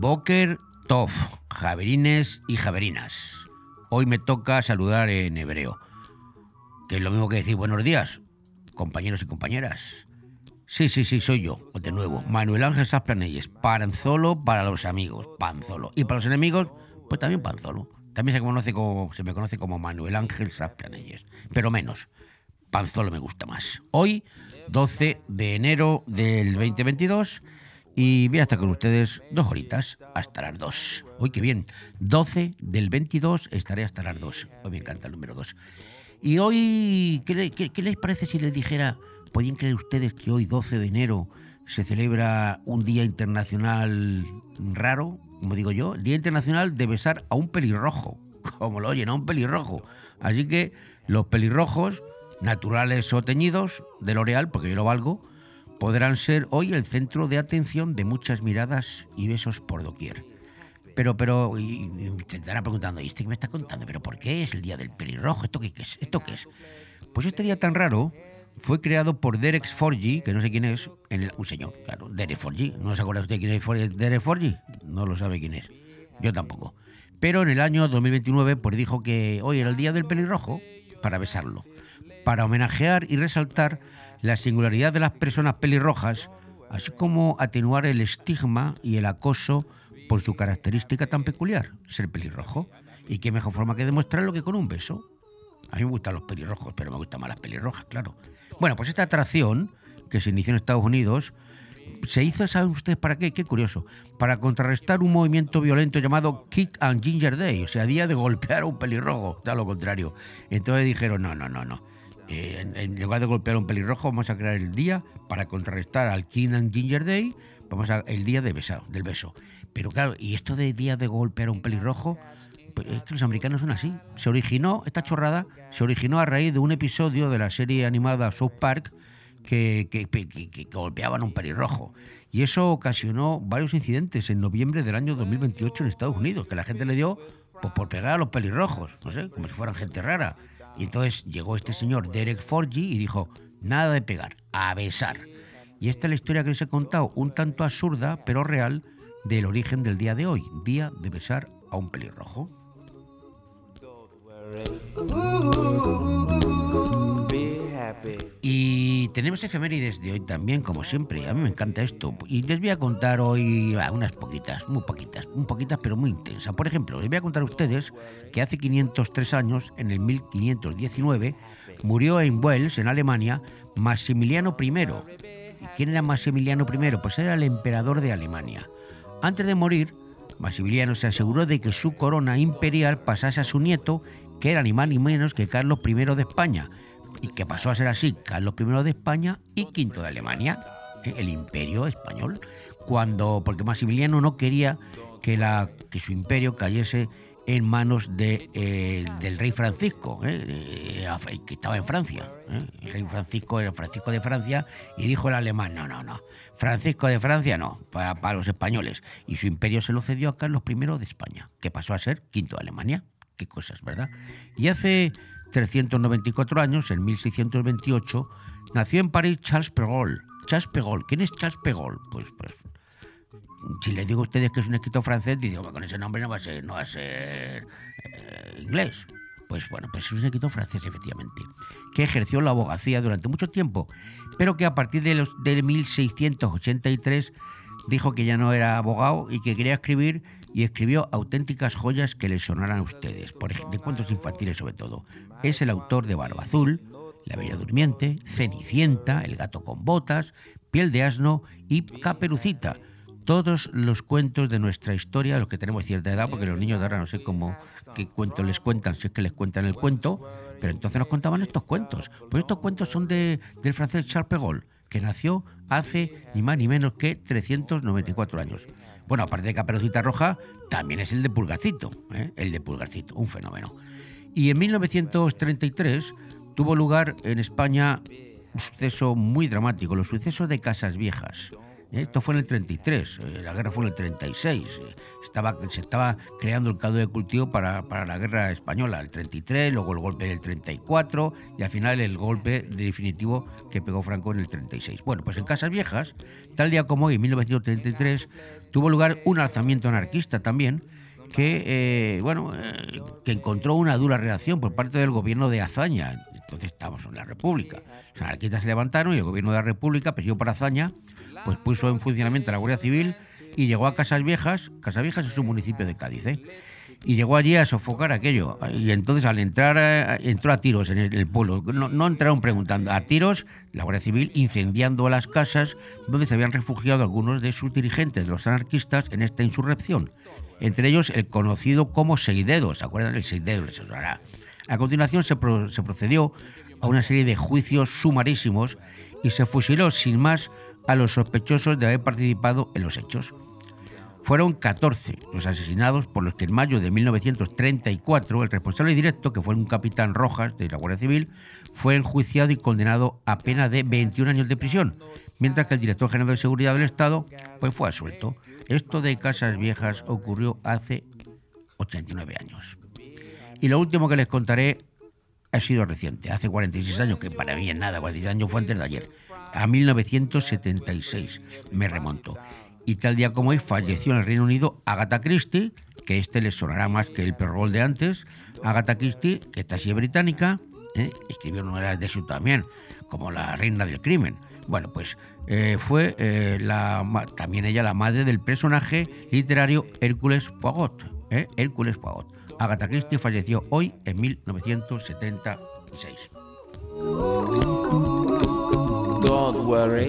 Boker Tov, Javerines y Javerinas. Hoy me toca saludar en hebreo, que es lo mismo que decir buenos días, compañeros y compañeras. Sí, sí, sí, soy yo, de nuevo, Manuel Ángel Sasplanelles, Panzolo para los amigos, Panzolo. Y para los enemigos, pues también Panzolo. También se, conoce como, se me conoce como Manuel Ángel Sasplanelles, pero menos. Panzolo me gusta más. Hoy, 12 de enero del 2022, y voy a estar con ustedes dos horitas, hasta las dos. Uy, qué bien. 12 del 22 estaré hasta las dos. Hoy me encanta el número 2. Y hoy, ¿qué, qué, qué les parece si les dijera ¿Podían creer ustedes que hoy, 12 de enero, se celebra un Día Internacional raro, como digo yo? El Día Internacional de besar a un pelirrojo, como lo oyen, a un pelirrojo. Así que los pelirrojos, naturales o teñidos, de L'Oreal, porque yo lo valgo, podrán ser hoy el centro de atención de muchas miradas y besos por doquier. Pero, pero, y, te estará preguntando, ¿y este qué me está contando? ¿Pero por qué es el día del pelirrojo? ¿Esto qué es? ¿Esto qué es? Pues este día tan raro fue creado por Derek Forgy, que no sé quién es, en el, un señor, claro, Derek Forgy. ¿No se acuerda usted quién es Derek Forgy? No lo sabe quién es. Yo tampoco. Pero en el año 2029 pues dijo que hoy era el día del pelirrojo para besarlo, para homenajear y resaltar la singularidad de las personas pelirrojas, así como atenuar el estigma y el acoso por su característica tan peculiar, ser pelirrojo. Y qué mejor forma que demostrarlo que con un beso. A mí me gustan los pelirrojos, pero me gustan más las pelirrojas, claro. Bueno, pues esta atracción, que se inició en Estados Unidos, se hizo, ¿saben ustedes para qué? Qué curioso. Para contrarrestar un movimiento violento llamado Kick and Ginger Day, o sea, día de golpear a un pelirrojo, da lo contrario. Entonces dijeron, no, no, no, no. Eh, en, lugar de golpear a un pelirrojo, vamos a crear el día para contrarrestar al King and Ginger Day, vamos a el día de besado, del beso. Pero claro, ¿y esto de día de golpear a un pelirrojo? Es que los americanos son así. Se originó, esta chorrada, se originó a raíz de un episodio de la serie animada South Park que, golpeaban a un pelirrojo. Y eso ocasionó varios incidentes en noviembre del año 2028 en Estados Unidos, que la gente le dio pues, por pegar a los pelirrojos, no sé, como si fueran gente rara. Y entonces llegó este señor Derek Forgy y dijo, nada de pegar, a besar. Y esta es la historia que les he contado, un tanto absurda, pero real, del origen del día de hoy, día de besar a un pelirrojo. Y tenemos efemérides de hoy también, como siempre. A mí me encanta esto. Y les voy a contar hoy unas poquitas, muy poquitas, muy poquitas, pero muy intensas. Por ejemplo, les voy a contar a ustedes que hace 503 años, en el 1519, murió en Wells, en Alemania, Maximiliano I. ¿Y quién era Maximiliano I? Pues era el emperador de Alemania. Antes de morir, Maximiliano se aseguró de que su corona imperial pasase a su nieto, que era ni más ni menos que Carlos I de España, y que pasó a ser así Carlos I de España y V de Alemania, ¿eh? el imperio español, cuando, porque Maximiliano no quería que, la, que su imperio cayese en manos de, eh, del rey Francisco, ¿eh? que estaba en Francia. El rey Francisco era Francisco de Francia y dijo el alemán, no, no, no, Francisco de Francia no, para, para, los españoles. Y su imperio se lo cedió a Carlos I de España, que pasó a ser quinto de Alemania. Qué cosas, ¿verdad? Y hace 394 años, en 1628, nació en París Charles Perrault. Charles Perrault. ¿Quién es Charles Perrault? Pues, pues si les digo a ustedes que es un escritor francés, digo, con ese nombre no va a ser, no va a ser eh, inglés. Pues bueno, pues es un escritor francés, efectivamente, que ejerció la abogacía durante mucho tiempo, pero que a partir de, los, de 1683 dijo que ya no era abogado y que quería escribir y escribió auténticas joyas que les sonaran a ustedes, por ejemplo, de cuentos infantiles sobre todo. Es el autor de Barba Azul, La Bella Durmiente, Cenicienta, El Gato con Botas, Piel de Asno y Caperucita todos los cuentos de nuestra historia, los que tenemos cierta edad, porque los niños de ahora no sé cómo, qué cuentos les cuentan, si es que les cuentan el cuento, pero entonces nos contaban estos cuentos. Pues estos cuentos son de, del francés Charles Pegol, que nació hace ni más ni menos que 394 años. Bueno, aparte de Caperucita Roja, también es el de Pulgarcito, ¿eh? el de Pulgarcito, un fenómeno. Y en 1933 tuvo lugar en España un suceso muy dramático, los sucesos de Casas Viejas Esto fue en el 33, eh, la guerra fue en el 36. eh, Estaba, se estaba creando el caldo de cultivo para, para la guerra española, el 33, luego el golpe del 34 y al final el golpe definitivo que pegó Franco en el 36. Bueno, pues en Casas Viejas, tal día como hoy, en 1933, tuvo lugar un alzamiento anarquista también que, eh, bueno, eh, que encontró una dura reacción por parte del gobierno de Azaña. Entonces estamos en la República. Los anarquistas se levantaron y el gobierno de la República, presidido por Azaña, pues puso en funcionamiento la Guardia Civil y llegó a Casas Viejas. Casas Viejas es un municipio de Cádiz, ¿eh? Y llegó allí a sofocar aquello. Y entonces al entrar, eh, entró a tiros en el, el pueblo. No, no entraron preguntando, a tiros la Guardia Civil incendiando las casas donde se habían refugiado algunos de sus dirigentes, los anarquistas, en esta insurrección. Entre ellos el conocido como Seidedo, ¿se acuerdan del Seidedo? Les sonará. A continuación se, pro- se procedió a una serie de juicios sumarísimos y se fusiló sin más a los sospechosos de haber participado en los hechos. Fueron 14 los asesinados por los que en mayo de 1934 el responsable directo, que fue un capitán Rojas de la Guardia Civil, fue enjuiciado y condenado a pena de 21 años de prisión, mientras que el director general de Seguridad del Estado pues fue absuelto. Esto de Casas Viejas ocurrió hace 89 años. Y lo último que les contaré ha sido reciente, hace 46 años, que para mí es nada, 46 años fue antes de ayer, a 1976 me remonto. Y tal día como hoy falleció en el Reino Unido Agatha Christie, que este les sonará más que el perrol de antes. Agatha Christie, que esta sí es británica, ¿eh? escribió novelas de eso también, como La Reina del Crimen. Bueno, pues eh, fue eh, también ella la madre del personaje literario Hércules Poirot. Hércules Poirot. Agatha Christie falleció hoy en 1976. Don't worry.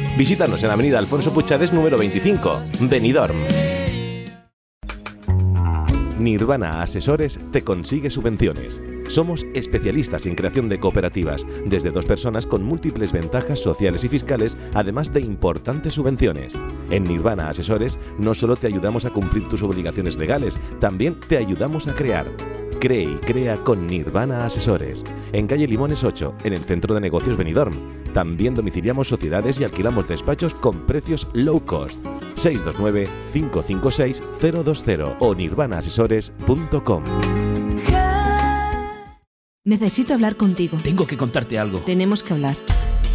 Visítanos en Avenida Alfonso Puchades número 25, Benidorm. Nirvana Asesores te consigue subvenciones. Somos especialistas en creación de cooperativas, desde dos personas con múltiples ventajas sociales y fiscales, además de importantes subvenciones. En Nirvana Asesores no solo te ayudamos a cumplir tus obligaciones legales, también te ayudamos a crear. Cree y crea con Nirvana Asesores. En calle Limones 8, en el centro de negocios Benidorm. También domiciliamos sociedades y alquilamos despachos con precios low cost. 629-556-020 o nirvanaasesores.com. Necesito hablar contigo. Tengo que contarte algo. Tenemos que hablar.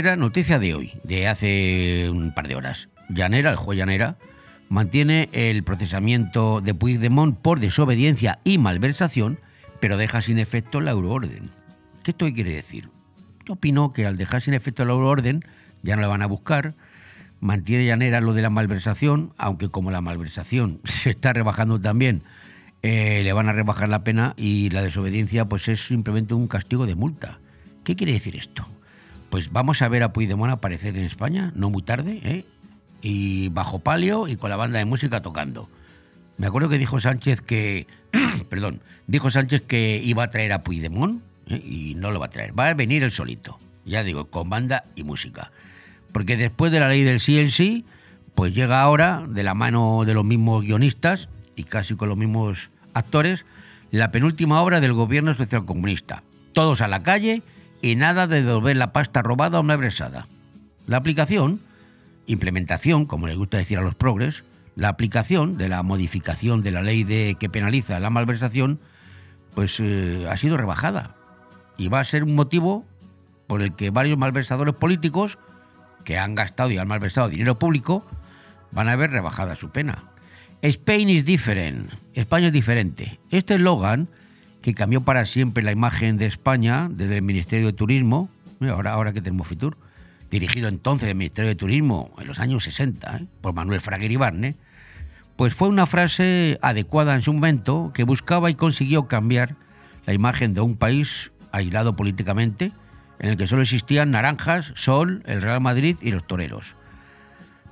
Llanera, noticia de hoy, de hace un par de horas. Llanera, el juez Llanera, mantiene el procesamiento de Puigdemont por desobediencia y malversación, pero deja sin efecto la euroorden. ¿Qué esto quiere decir? Yo opino que al dejar sin efecto la euroorden, ya no la van a buscar, mantiene llanera lo de la malversación, aunque como la malversación se está rebajando también, eh, le van a rebajar la pena y la desobediencia pues es simplemente un castigo de multa. ¿Qué quiere decir esto? Pues vamos a ver a Puigdemont aparecer en España, no muy tarde, ¿eh? y bajo palio y con la banda de música tocando. Me acuerdo que dijo Sánchez que, perdón, dijo Sánchez que iba a traer a Puigdemont ¿eh? y no lo va a traer, va a venir el solito, ya digo, con banda y música. Porque después de la ley del sí en sí, pues llega ahora, de la mano de los mismos guionistas y casi con los mismos actores, la penúltima obra del gobierno socialcomunista. Todos a la calle y nada de devolver la pasta robada o malversada. La aplicación, implementación, como les gusta decir a los progres, la aplicación de la modificación de la ley de, que penaliza la malversación, pues eh, ha sido rebajada. Y va a ser un motivo por el que varios malversadores políticos que han gastado y han malversado dinero público van a ver rebajada su pena. Spain is different. España es diferente. Este eslogan, que cambió para siempre la imagen de España desde el Ministerio de Turismo, mira, ahora, ahora que tenemos Fitur, dirigido entonces el Ministerio de Turismo en los años 60 ¿eh? por Manuel Fraguer Ibarne, pues fue una frase adecuada en su momento que buscaba y consiguió cambiar la imagen de un país aislado políticamente, en el que solo existían naranjas, sol, el Real Madrid y los toreros.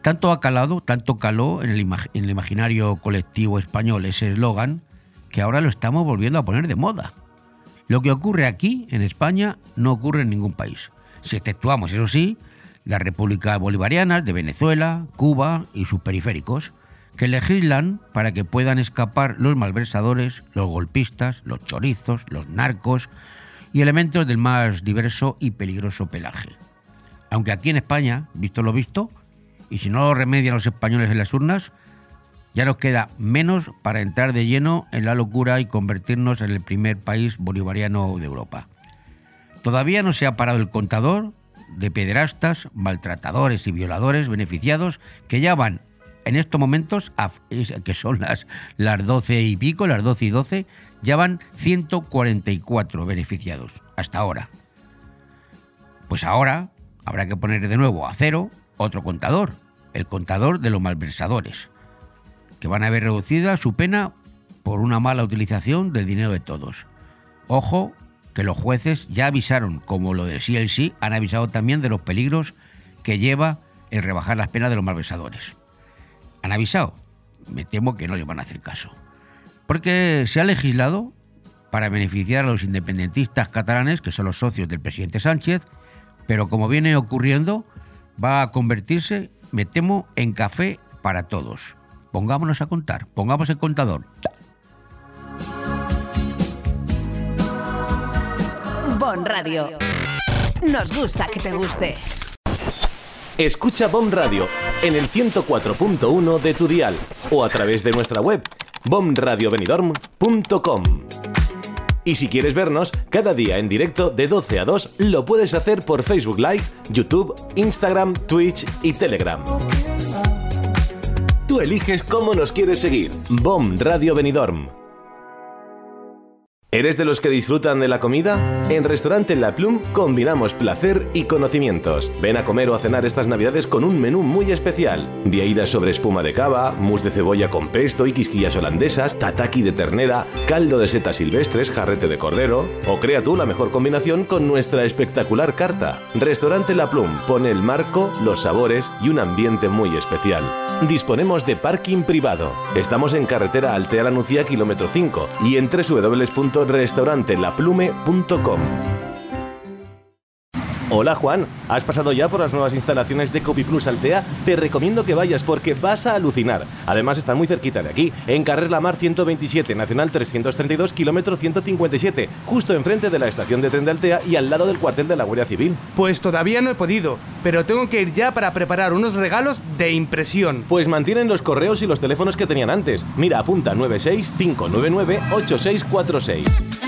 Tanto ha calado, tanto caló en el, en el imaginario colectivo español ese eslogan, que ahora lo estamos volviendo a poner de moda. Lo que ocurre aquí, en España, no ocurre en ningún país. Si exceptuamos, eso sí, las repúblicas bolivarianas de Venezuela, Cuba y sus periféricos, que legislan para que puedan escapar los malversadores, los golpistas, los chorizos, los narcos y elementos del más diverso y peligroso pelaje. Aunque aquí en España, visto lo visto, y si no lo remedian los españoles en las urnas, ya nos queda menos para entrar de lleno en la locura y convertirnos en el primer país bolivariano de Europa. Todavía no se ha parado el contador de pederastas, maltratadores y violadores beneficiados que ya van en estos momentos, que son las, las 12 y pico, las 12 y 12, ya van 144 beneficiados hasta ahora. Pues ahora habrá que poner de nuevo a cero otro contador, el contador de los malversadores, que van a ver reducida su pena por una mala utilización del dinero de todos. Ojo, que los jueces ya avisaron, como lo del CLC, han avisado también de los peligros que lleva el rebajar las penas de los malversadores. Han avisado, me temo que no les van a hacer caso. Porque se ha legislado para beneficiar a los independentistas catalanes, que son los socios del presidente Sánchez, pero como viene ocurriendo, va a convertirse, me temo, en café para todos. Pongámonos a contar, pongamos el contador. Bon Radio. Nos gusta que te guste. Escucha BOM Radio en el 104.1 de tu dial o a través de nuestra web bomradiobenidorm.com. Y si quieres vernos cada día en directo de 12 a 2, lo puedes hacer por Facebook Live, YouTube, Instagram, Twitch y Telegram. Tú eliges cómo nos quieres seguir. BOM Radio Benidorm. ¿Eres de los que disfrutan de la comida? En Restaurante La Plum combinamos placer y conocimientos. Ven a comer o a cenar estas navidades con un menú muy especial. Vieiras sobre espuma de cava, mousse de cebolla con pesto y quisquillas holandesas, tataki de ternera, caldo de setas silvestres, jarrete de cordero... O crea tú la mejor combinación con nuestra espectacular carta. Restaurante La Plum pone el marco, los sabores y un ambiente muy especial. Disponemos de parking privado. Estamos en carretera Altea La Nucía, kilómetro 5 y en www.restaurantelaplume.com. Hola Juan, ¿has pasado ya por las nuevas instalaciones de Copy Plus Altea? Te recomiendo que vayas porque vas a alucinar. Además están muy cerquita de aquí, en Carrer La Mar 127, Nacional 332, kilómetro 157, justo enfrente de la estación de tren de Altea y al lado del cuartel de la Guardia Civil. Pues todavía no he podido, pero tengo que ir ya para preparar unos regalos de impresión. Pues mantienen los correos y los teléfonos que tenían antes. Mira, apunta 965998646.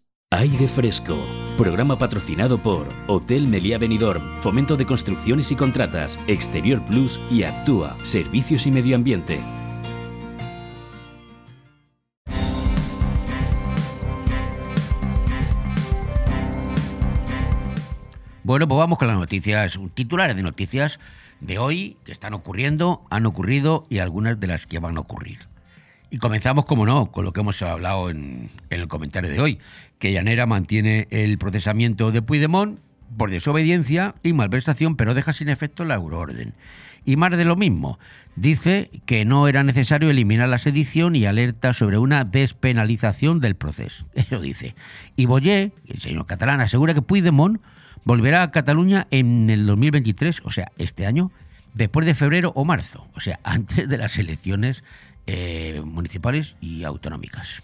Aire Fresco. Programa patrocinado por Hotel Meliá Benidorm, Fomento de Construcciones y Contratas, Exterior Plus y Actúa, Servicios y Medio Ambiente. Bueno, pues vamos con las noticias, titulares de noticias de hoy que están ocurriendo, han ocurrido y algunas de las que van a ocurrir. Y comenzamos, como no, con lo que hemos hablado en, en el comentario de hoy, que Llanera mantiene el procesamiento de Puigdemont por desobediencia y malversación, pero deja sin efecto la euroorden. Y más de lo mismo, dice que no era necesario eliminar la sedición y alerta sobre una despenalización del proceso. Eso dice. Y Boyer, el señor catalán, asegura que Puigdemont volverá a Cataluña en el 2023, o sea, este año, después de febrero o marzo, o sea, antes de las elecciones eh, municipales y autonómicas.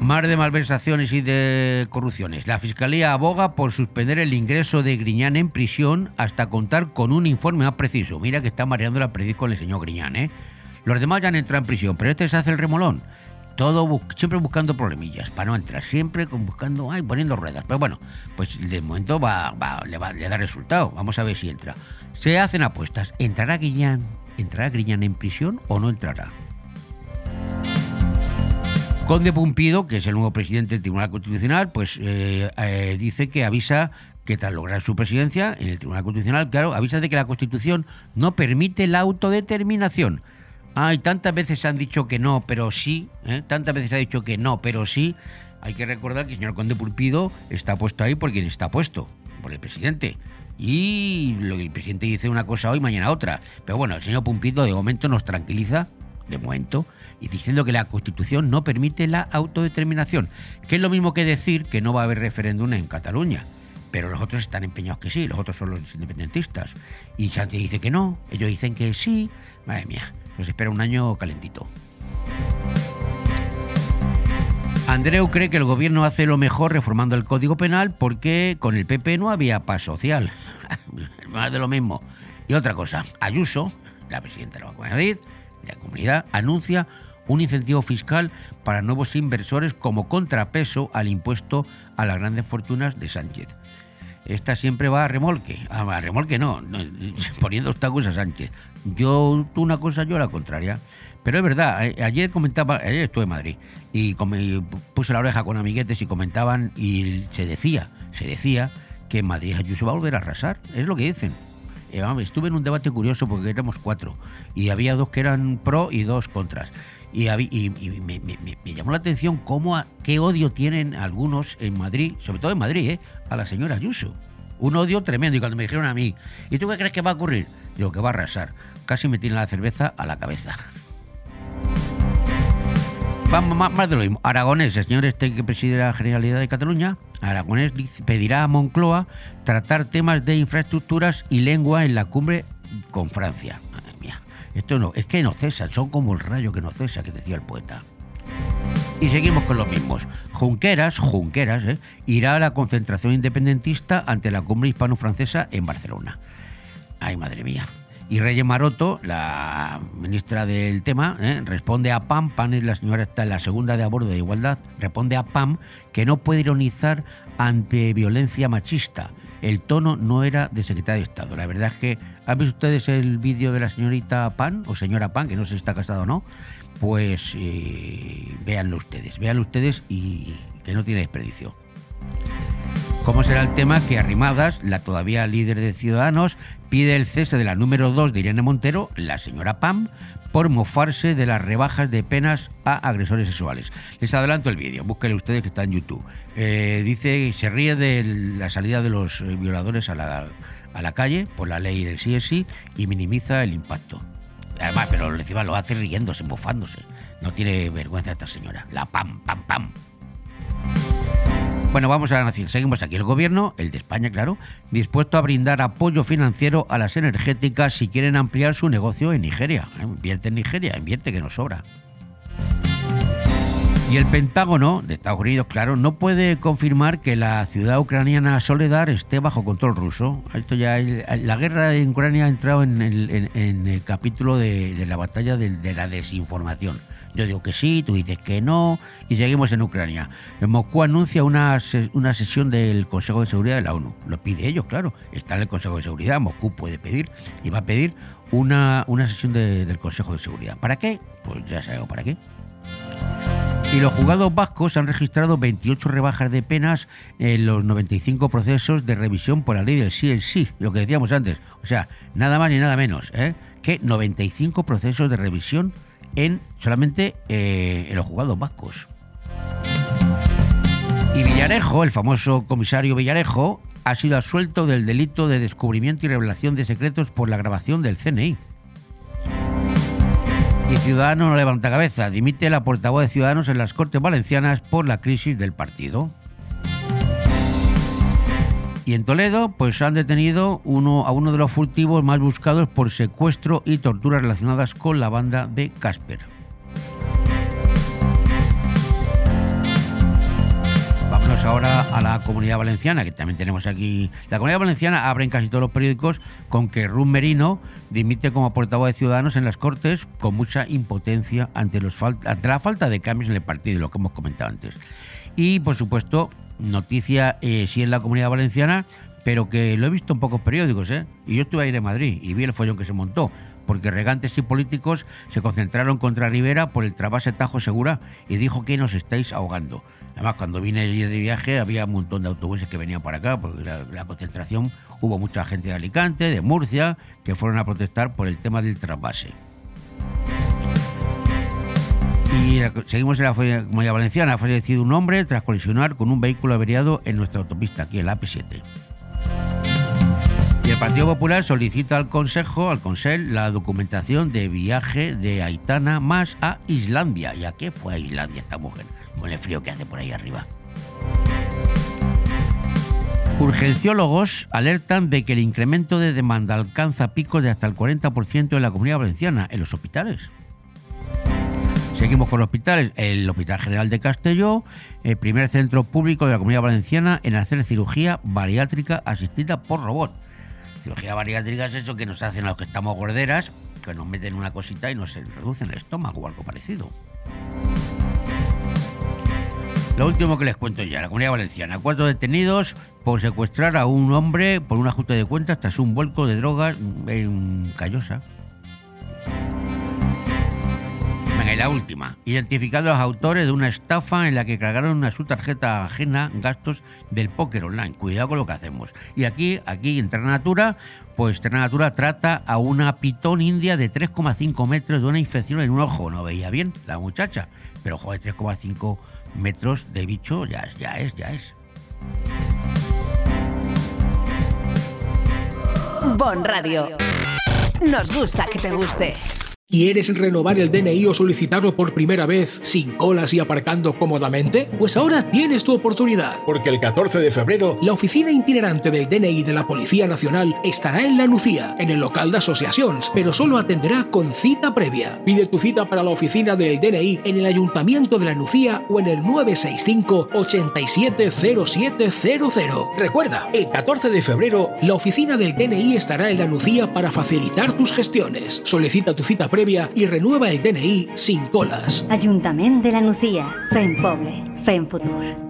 Mar de malversaciones y de corrupciones. La Fiscalía aboga por suspender el ingreso de Griñán en prisión hasta contar con un informe más preciso. Mira que está mareando la prediz con el señor Griñán, ¿eh? Los demás ya han entrado en prisión, pero este se hace el remolón. Todo siempre buscando problemillas para no entrar, siempre buscando, ay, poniendo ruedas. Pero bueno, pues de momento va, va- le, va, le da resultado. Vamos a ver si entra. Se hacen apuestas. ¿Entrará Griñán? ¿Entrará Griñán en prisión o no entrará? Conde Pumpido, que es el nuevo presidente del Tribunal Constitucional, pues eh, eh, dice que avisa que tras lograr su presidencia en el Tribunal Constitucional, claro, avisa de que la Constitución no permite la autodeterminación. Ay, tantas veces han dicho que no, pero sí, ¿eh? tantas veces ha dicho que no, pero sí. Hay que recordar que el señor Conde Pulpido está puesto ahí por quien está puesto, por el presidente. Y lo el presidente dice una cosa hoy, mañana otra. Pero bueno, el señor Pumpido de momento nos tranquiliza, de momento, y diciendo que la Constitución no permite la autodeterminación, que es lo mismo que decir que no va a haber referéndum en Cataluña. Pero los otros están empeñados que sí, los otros son los independentistas. Y Sánchez dice que no, ellos dicen que sí. Madre mía, nos espera un año calentito. Andreu cree que el gobierno hace lo mejor reformando el Código Penal porque con el PP no había paz social. Más de lo mismo. Y otra cosa, Ayuso, la presidenta de la la comunidad, anuncia un incentivo fiscal para nuevos inversores como contrapeso al impuesto a las grandes fortunas de Sánchez. Esta siempre va a remolque. Ah, A remolque no, no, poniendo obstáculos a Sánchez. Yo, tú una cosa, yo la contraria. Pero es verdad, a- ayer comentaba, ayer estuve en Madrid y puse la oreja con amiguetes y comentaban y se decía, se decía que Madrid Ayuso va a volver a arrasar. Es lo que dicen. Eh, estuve en un debate curioso porque éramos cuatro y había dos que eran pro y dos contras. Y, me, llamó la atención cómo qué odio tienen algunos en Madrid, sobre todo en Madrid, ¿eh? a la señora Ayuso. Un odio tremendo. Y cuando me dijeron a mí, ¿y tú qué crees que va a ocurrir? Digo, que va a arrasar. Casi me tiene la cerveza a la cabeza. Vamos, más, de lo mismo. Aragonés, el señor este que preside la Generalidad de Cataluña, Aragonés pedirá a Moncloa tratar temas de infraestructuras y lengua en la cumbre con Francia. Madre mía, esto no, es que no cesan, son como el rayo que no cesa, que decía el poeta. Y seguimos con los mismos. Junqueras, Junqueras, ¿eh? irá a la concentración independentista ante la cumbre hispano-francesa en Barcelona. Ay, madre mía. Y Reyes Maroto, la ministra del tema, ¿eh? responde a PAM, PAM es la señora está en la segunda de abordo de igualdad, responde a PAM que no puede ironizar ante violencia machista. El tono no era de secretario de Estado. La verdad es que, ¿han visto ustedes el vídeo de la señorita Pan o señora Pan, que no sé si está casada o no? Pues eh, véanlo ustedes, véanlo ustedes y que no tiene desperdicio. ¿Cómo será el tema que Arrimadas, la todavía líder de Ciudadanos, pide el cese de la número 2 de Irene Montero, la señora Pam, por mofarse de las rebajas de penas a agresores sexuales? Les adelanto el vídeo, búsquenlo ustedes que está en YouTube. Eh, dice, se ríe de la salida de los eh, violadores a la, a la calle por la ley del sí y minimiza el impacto. Además, pero encima lo hace riéndose, mofándose. No tiene vergüenza esta señora. La pam, pam, pam. Bueno, vamos a nación. Seguimos aquí. El gobierno, el de España, claro, dispuesto a brindar apoyo financiero a las energéticas si quieren ampliar su negocio en Nigeria. Eh, Invierte en Nigeria, invierte que nos sobra. Y el Pentágono de Estados Unidos, claro, no puede confirmar que la ciudad ucraniana Soledar esté bajo control ruso. Esto ya la guerra en Ucrania ha entrado en el, capítulo de, la batalla de la desinformación. Yo digo que sí, tú dices que no, y seguimos en Ucrania. En Moscú anuncia una, una sesión del Consejo de Seguridad de la ONU. Lo pide ellos, claro. Está en el Consejo de Seguridad, Moscú puede pedir y va a pedir una, una sesión de- del Consejo de Seguridad. ¿Para qué? Pues ya sabemos para qué. Y los juzgados vascos han registrado 28 rebajas de penas en los 95 procesos de revisión por la ley del sí el sí, lo que decíamos antes. O sea, nada más ni nada menos ¿eh? que 95 procesos de revisión en solamente eh, en los juzgados vascos. Y Villarejo, el famoso comisario Villarejo, ha sido absuelto del delito de descubrimiento y revelación de secretos por la grabación del CNI. Y Ciudadanos no levanta cabeza. Dimite la portavoz de Ciudadanos en las Cortes Valencianas por la crisis del partido. Y en Toledo, pues han detenido uno, a uno de los furtivos más buscados por secuestro y torturas relacionadas con la banda de Casper. Vámonos ahora a la comunidad valenciana, que también tenemos aquí. La comunidad valenciana abre en casi todos los periódicos con que Run Merino dimite como portavoz de Ciudadanos en las Cortes con mucha impotencia ante, los ante la falta de cambios en el partido, lo que hemos comentado antes. Y, por supuesto, noticia eh, sí en la comunidad valenciana, pero que lo he visto en pocos periódicos, ¿eh? Y yo estuve ahí de Madrid y vi el follón que se montó, porque regantes y políticos se concentraron contra Rivera por el trabase Tajo Segura y dijo que nos estáis ahogando. Además, cuando vine de viaje había un montón de autobuses que venían para acá, porque la, la concentración hubo mucha gente de Alicante, de Murcia, que fueron a protestar por el tema del trasvase. Y seguimos en la comunidad valenciana. Ha fallecido un hombre tras colisionar con un vehículo averiado en nuestra autopista, aquí en la AP7. Y el Partido Popular solicita al Consejo, al Consell, la documentación de viaje de Aitana más a Islandia. ¿Y a qué fue a Islandia esta mujer? Con el frío que hace por ahí arriba. Urgenciólogos alertan de que el incremento de demanda alcanza picos de hasta el 40% en la comunidad valenciana, en los hospitales. Seguimos con los hospitales. El Hospital General de Castelló, el primer centro público de la Comunidad Valenciana en hacer cirugía bariátrica asistida por robot. Cirugía bariátrica es eso que nos hacen a los que estamos gorderas, que nos meten una cosita y nos reducen el estómago o algo parecido. Lo último que les cuento ya, la Comunidad Valenciana. Cuatro detenidos por secuestrar a un hombre por un ajuste de cuentas tras un vuelco de drogas en Callosa. La última. Identificando a los autores de una estafa en la que cargaron a su tarjeta ajena gastos del póker online. Cuidado con lo que hacemos. Y aquí, aquí en Terra Natura, pues Terra Natura trata a una pitón india de 3,5 metros de una infección en un ojo. No veía bien la muchacha. Pero joder, 3,5 metros de bicho ya es, ya es, ya es. Bon Radio. Nos gusta que te guste. ¿Quieres renovar el DNI o solicitarlo por primera vez sin colas y aparcando cómodamente? Pues ahora tienes tu oportunidad, porque el 14 de febrero la oficina itinerante del DNI de la Policía Nacional estará en La Nucía, en el local de asociaciones, pero solo atenderá con cita previa. Pide tu cita para la oficina del DNI en el Ayuntamiento de La Nucía o en el 965 870700. Recuerda, el 14 de febrero la oficina del DNI estará en La Nucía para facilitar tus gestiones. Solicita tu cita previa y renueva el DNI sin colas. Ajuntament de la Nucía. Fem poble. Fem futur.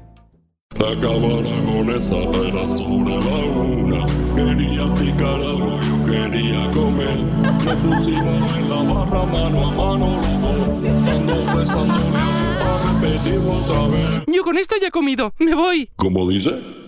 Acabara con esa pena sobre la una. Quería picar algo, yo quería comer. Nos pusimos en la barra mano a mano los dos. Estando besándole a repetirlo otra vez. Yo con esto ya he comido. Me voy. ¿Cómo dice?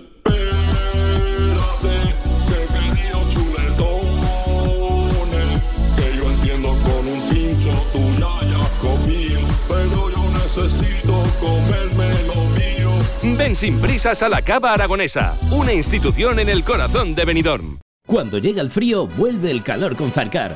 Sin prisas a la Cava Aragonesa, una institución en el corazón de Benidorm. Cuando llega el frío, vuelve el calor con Zarcar.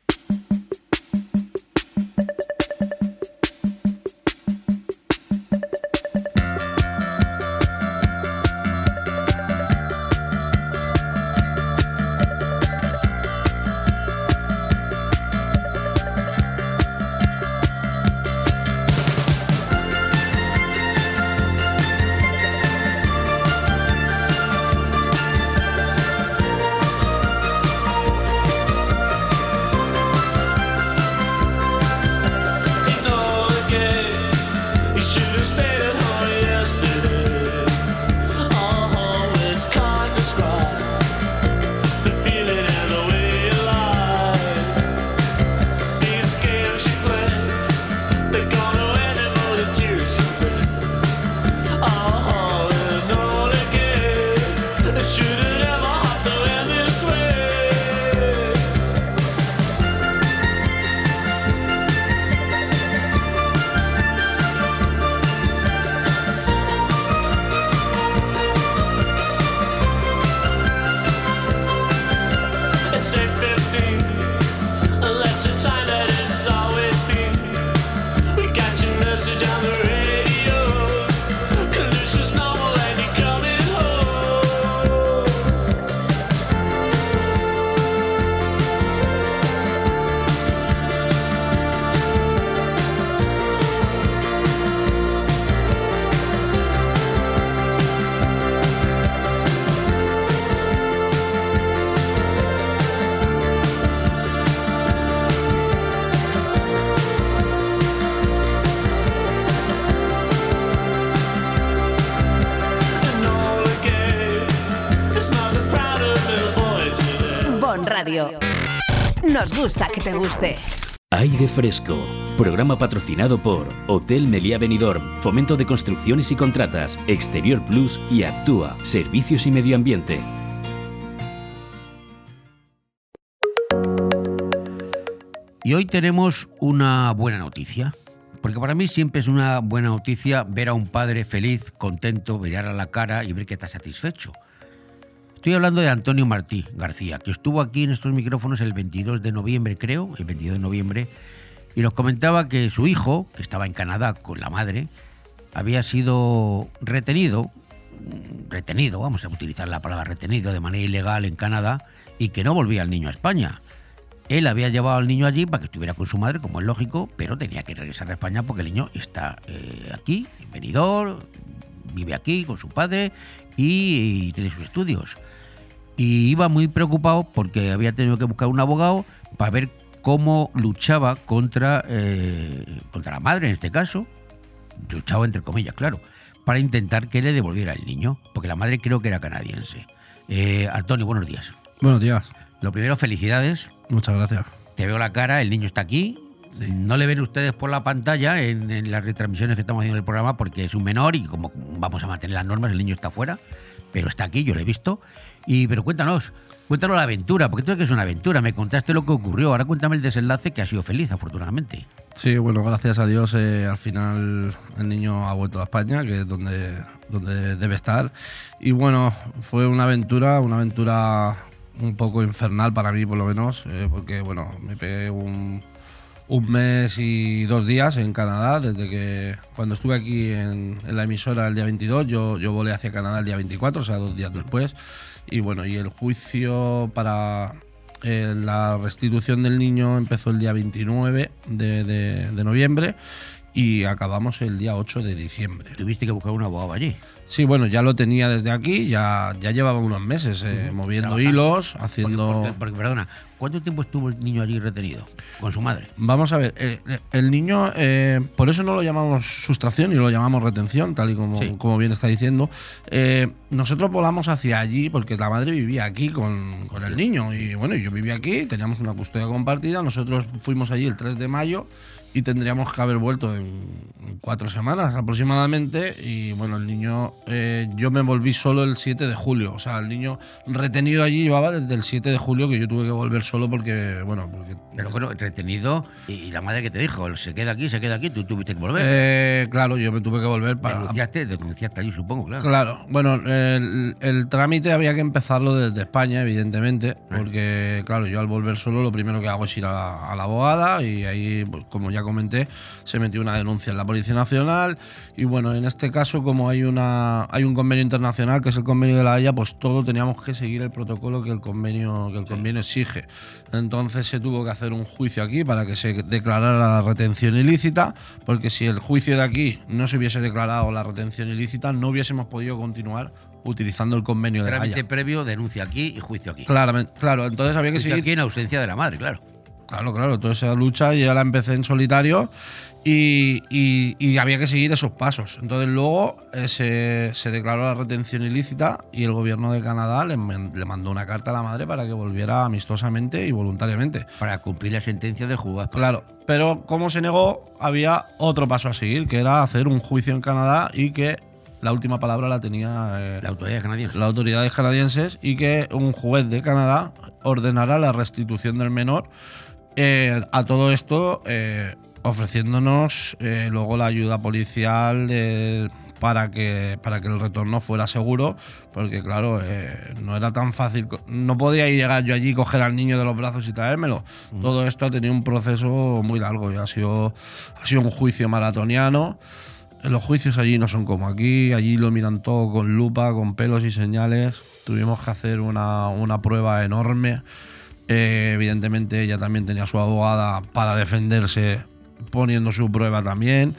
Nos gusta que te guste. Aire Fresco. Programa patrocinado por Hotel Meliá Benidorm, Fomento de Construcciones y Contratas, Exterior Plus y Actúa, Servicios y Medio Ambiente. Y hoy tenemos una buena noticia, porque para mí siempre es una buena noticia ver a un padre feliz, contento, mirar a la cara y ver que está satisfecho. Estoy hablando de Antonio Martí García, que estuvo aquí en estos micrófonos el 22 de noviembre, creo, el 22 de noviembre, y nos comentaba que su hijo, que estaba en Canadá con la madre, había sido retenido, retenido, vamos a utilizar la palabra retenido de manera ilegal en Canadá, y que no volvía el niño a España. Él había llevado al niño allí para que estuviera con su madre, como es lógico, pero tenía que regresar a España porque el niño está eh, aquí, en Benidorm, vive aquí con su padre y, y tiene sus estudios. Y iba muy preocupado porque había tenido que buscar un abogado para ver cómo luchaba contra, eh, contra la madre en este caso, luchaba entre comillas, claro, para intentar que le devolviera el niño, porque la madre creo que era canadiense. Eh, Antonio, buenos días. Buenos días. Lo primero, felicidades. Muchas gracias. Te veo la cara, el niño está aquí. No le ven ustedes por la pantalla en, en las retransmisiones que estamos haciendo del programa porque es un menor y como vamos a mantener las normas, el niño está fuera, pero está aquí, yo lo he visto. Y pero cuéntanos, cuéntanos la aventura, porque tú que es una aventura, me contaste lo que ocurrió, ahora cuéntame el desenlace que ha sido feliz, afortunadamente. Sí, bueno, gracias a Dios eh, al final el niño ha vuelto a España, que es donde, donde debe estar. Y bueno, fue una aventura, una aventura un poco infernal para mí por lo menos, eh, porque bueno, me pegué un, un mes y dos días en Canadá, desde que cuando estuve aquí en, en la emisora el día 22, yo, yo volé hacia Canadá el día 24, o sea, dos días después. Y bueno, y el juicio para eh, la restitución del niño empezó el día 29 de, de- de noviembre y acabamos el día 8 de diciembre. Tuviste que buscar un abogado allí. Sí, bueno, ya lo tenía desde aquí, ya, ya llevaba unos meses eh, moviendo Trabajando. hilos, Porque, haciendo... porque- porque, perdona, ¿cuánto tiempo estuvo el niño allí retenido? Con su madre. Vamos a ver, eh, eh, el niño, eh, por eso no lo llamamos sustracción y lo llamamos retención, tal y como, Sí. como bien está diciendo. Eh, nosotros volamos hacia allí porque la madre vivía aquí con, con el niño y bueno, yo vivía aquí, teníamos una custodia compartida, nosotros fuimos allí el 3 de mayo y tendríamos que haber vuelto en cuatro semanas aproximadamente y bueno, el niño, eh, yo me volví solo el 7 de julio, o sea, el niño retenido allí llevaba desde el 7 de julio que yo tuve que volver solo porque, bueno, porque Pero bueno, retenido. Y, y la madre que te dijo, se queda aquí, se queda aquí, tú tuviste que volver. Eh, claro, yo me tuve que volver para. Denunciaste, denunciaste allí, supongo, claro. Claro, bueno, el, el trámite había que empezarlo desde España, evidentemente, porque, claro, yo al volver solo lo primero que hago es ir a la, a la abogada y ahí, pues, como ya comenté, se metió una denuncia en la Policía Nacional y, bueno, en este caso, como hay, una, hay un convenio internacional, que es el convenio de la Haya, pues todo teníamos que seguir el protocolo que el convenio, que el convenio exige. Entonces se tuvo que hacer un juicio aquí para que se declarara la retención ilícita, porque si el juicio de aquí no se hubiese declarado la retención ilícita, no hubiésemos podido continuar utilizando el convenio de la Trámite Haya. previo, denuncia aquí y juicio aquí. Claramente, claro, entonces había que Juicio seguir. aquí en ausencia de la madre, claro. Claro, claro, toda esa lucha yo ya la empecé en solitario y, y- y había que seguir esos pasos. Entonces luego eh, se, se declaró la retención ilícita y el gobierno de Canadá le mandó una carta a la madre para que volviera amistosamente y voluntariamente. Para cumplir la sentencia del juzgado. Claro, pero como se negó, había otro paso a seguir, que era hacer un juicio en Canadá y que la última palabra la tenía eh, La autoridad canadiense. las autoridades canadienses y que un juez de Canadá ordenara la restitución del menor. Eh, a todo esto, eh, ofreciéndonos eh, luego la ayuda policial eh, para, que, para que el retorno fuera seguro, porque claro, eh, no era tan fácil, no podía ir llegar yo allí, coger al niño de los brazos y traérmelo. Todo esto ha tenido un proceso muy largo y ha sido, ha sido un juicio maratoniano. Los juicios allí no son como aquí, allí lo miran todo con lupa, con pelos y señales. Tuvimos que hacer una, una prueba enorme. Eh, evidentemente ella también tenía su abogada para defenderse poniendo su prueba también.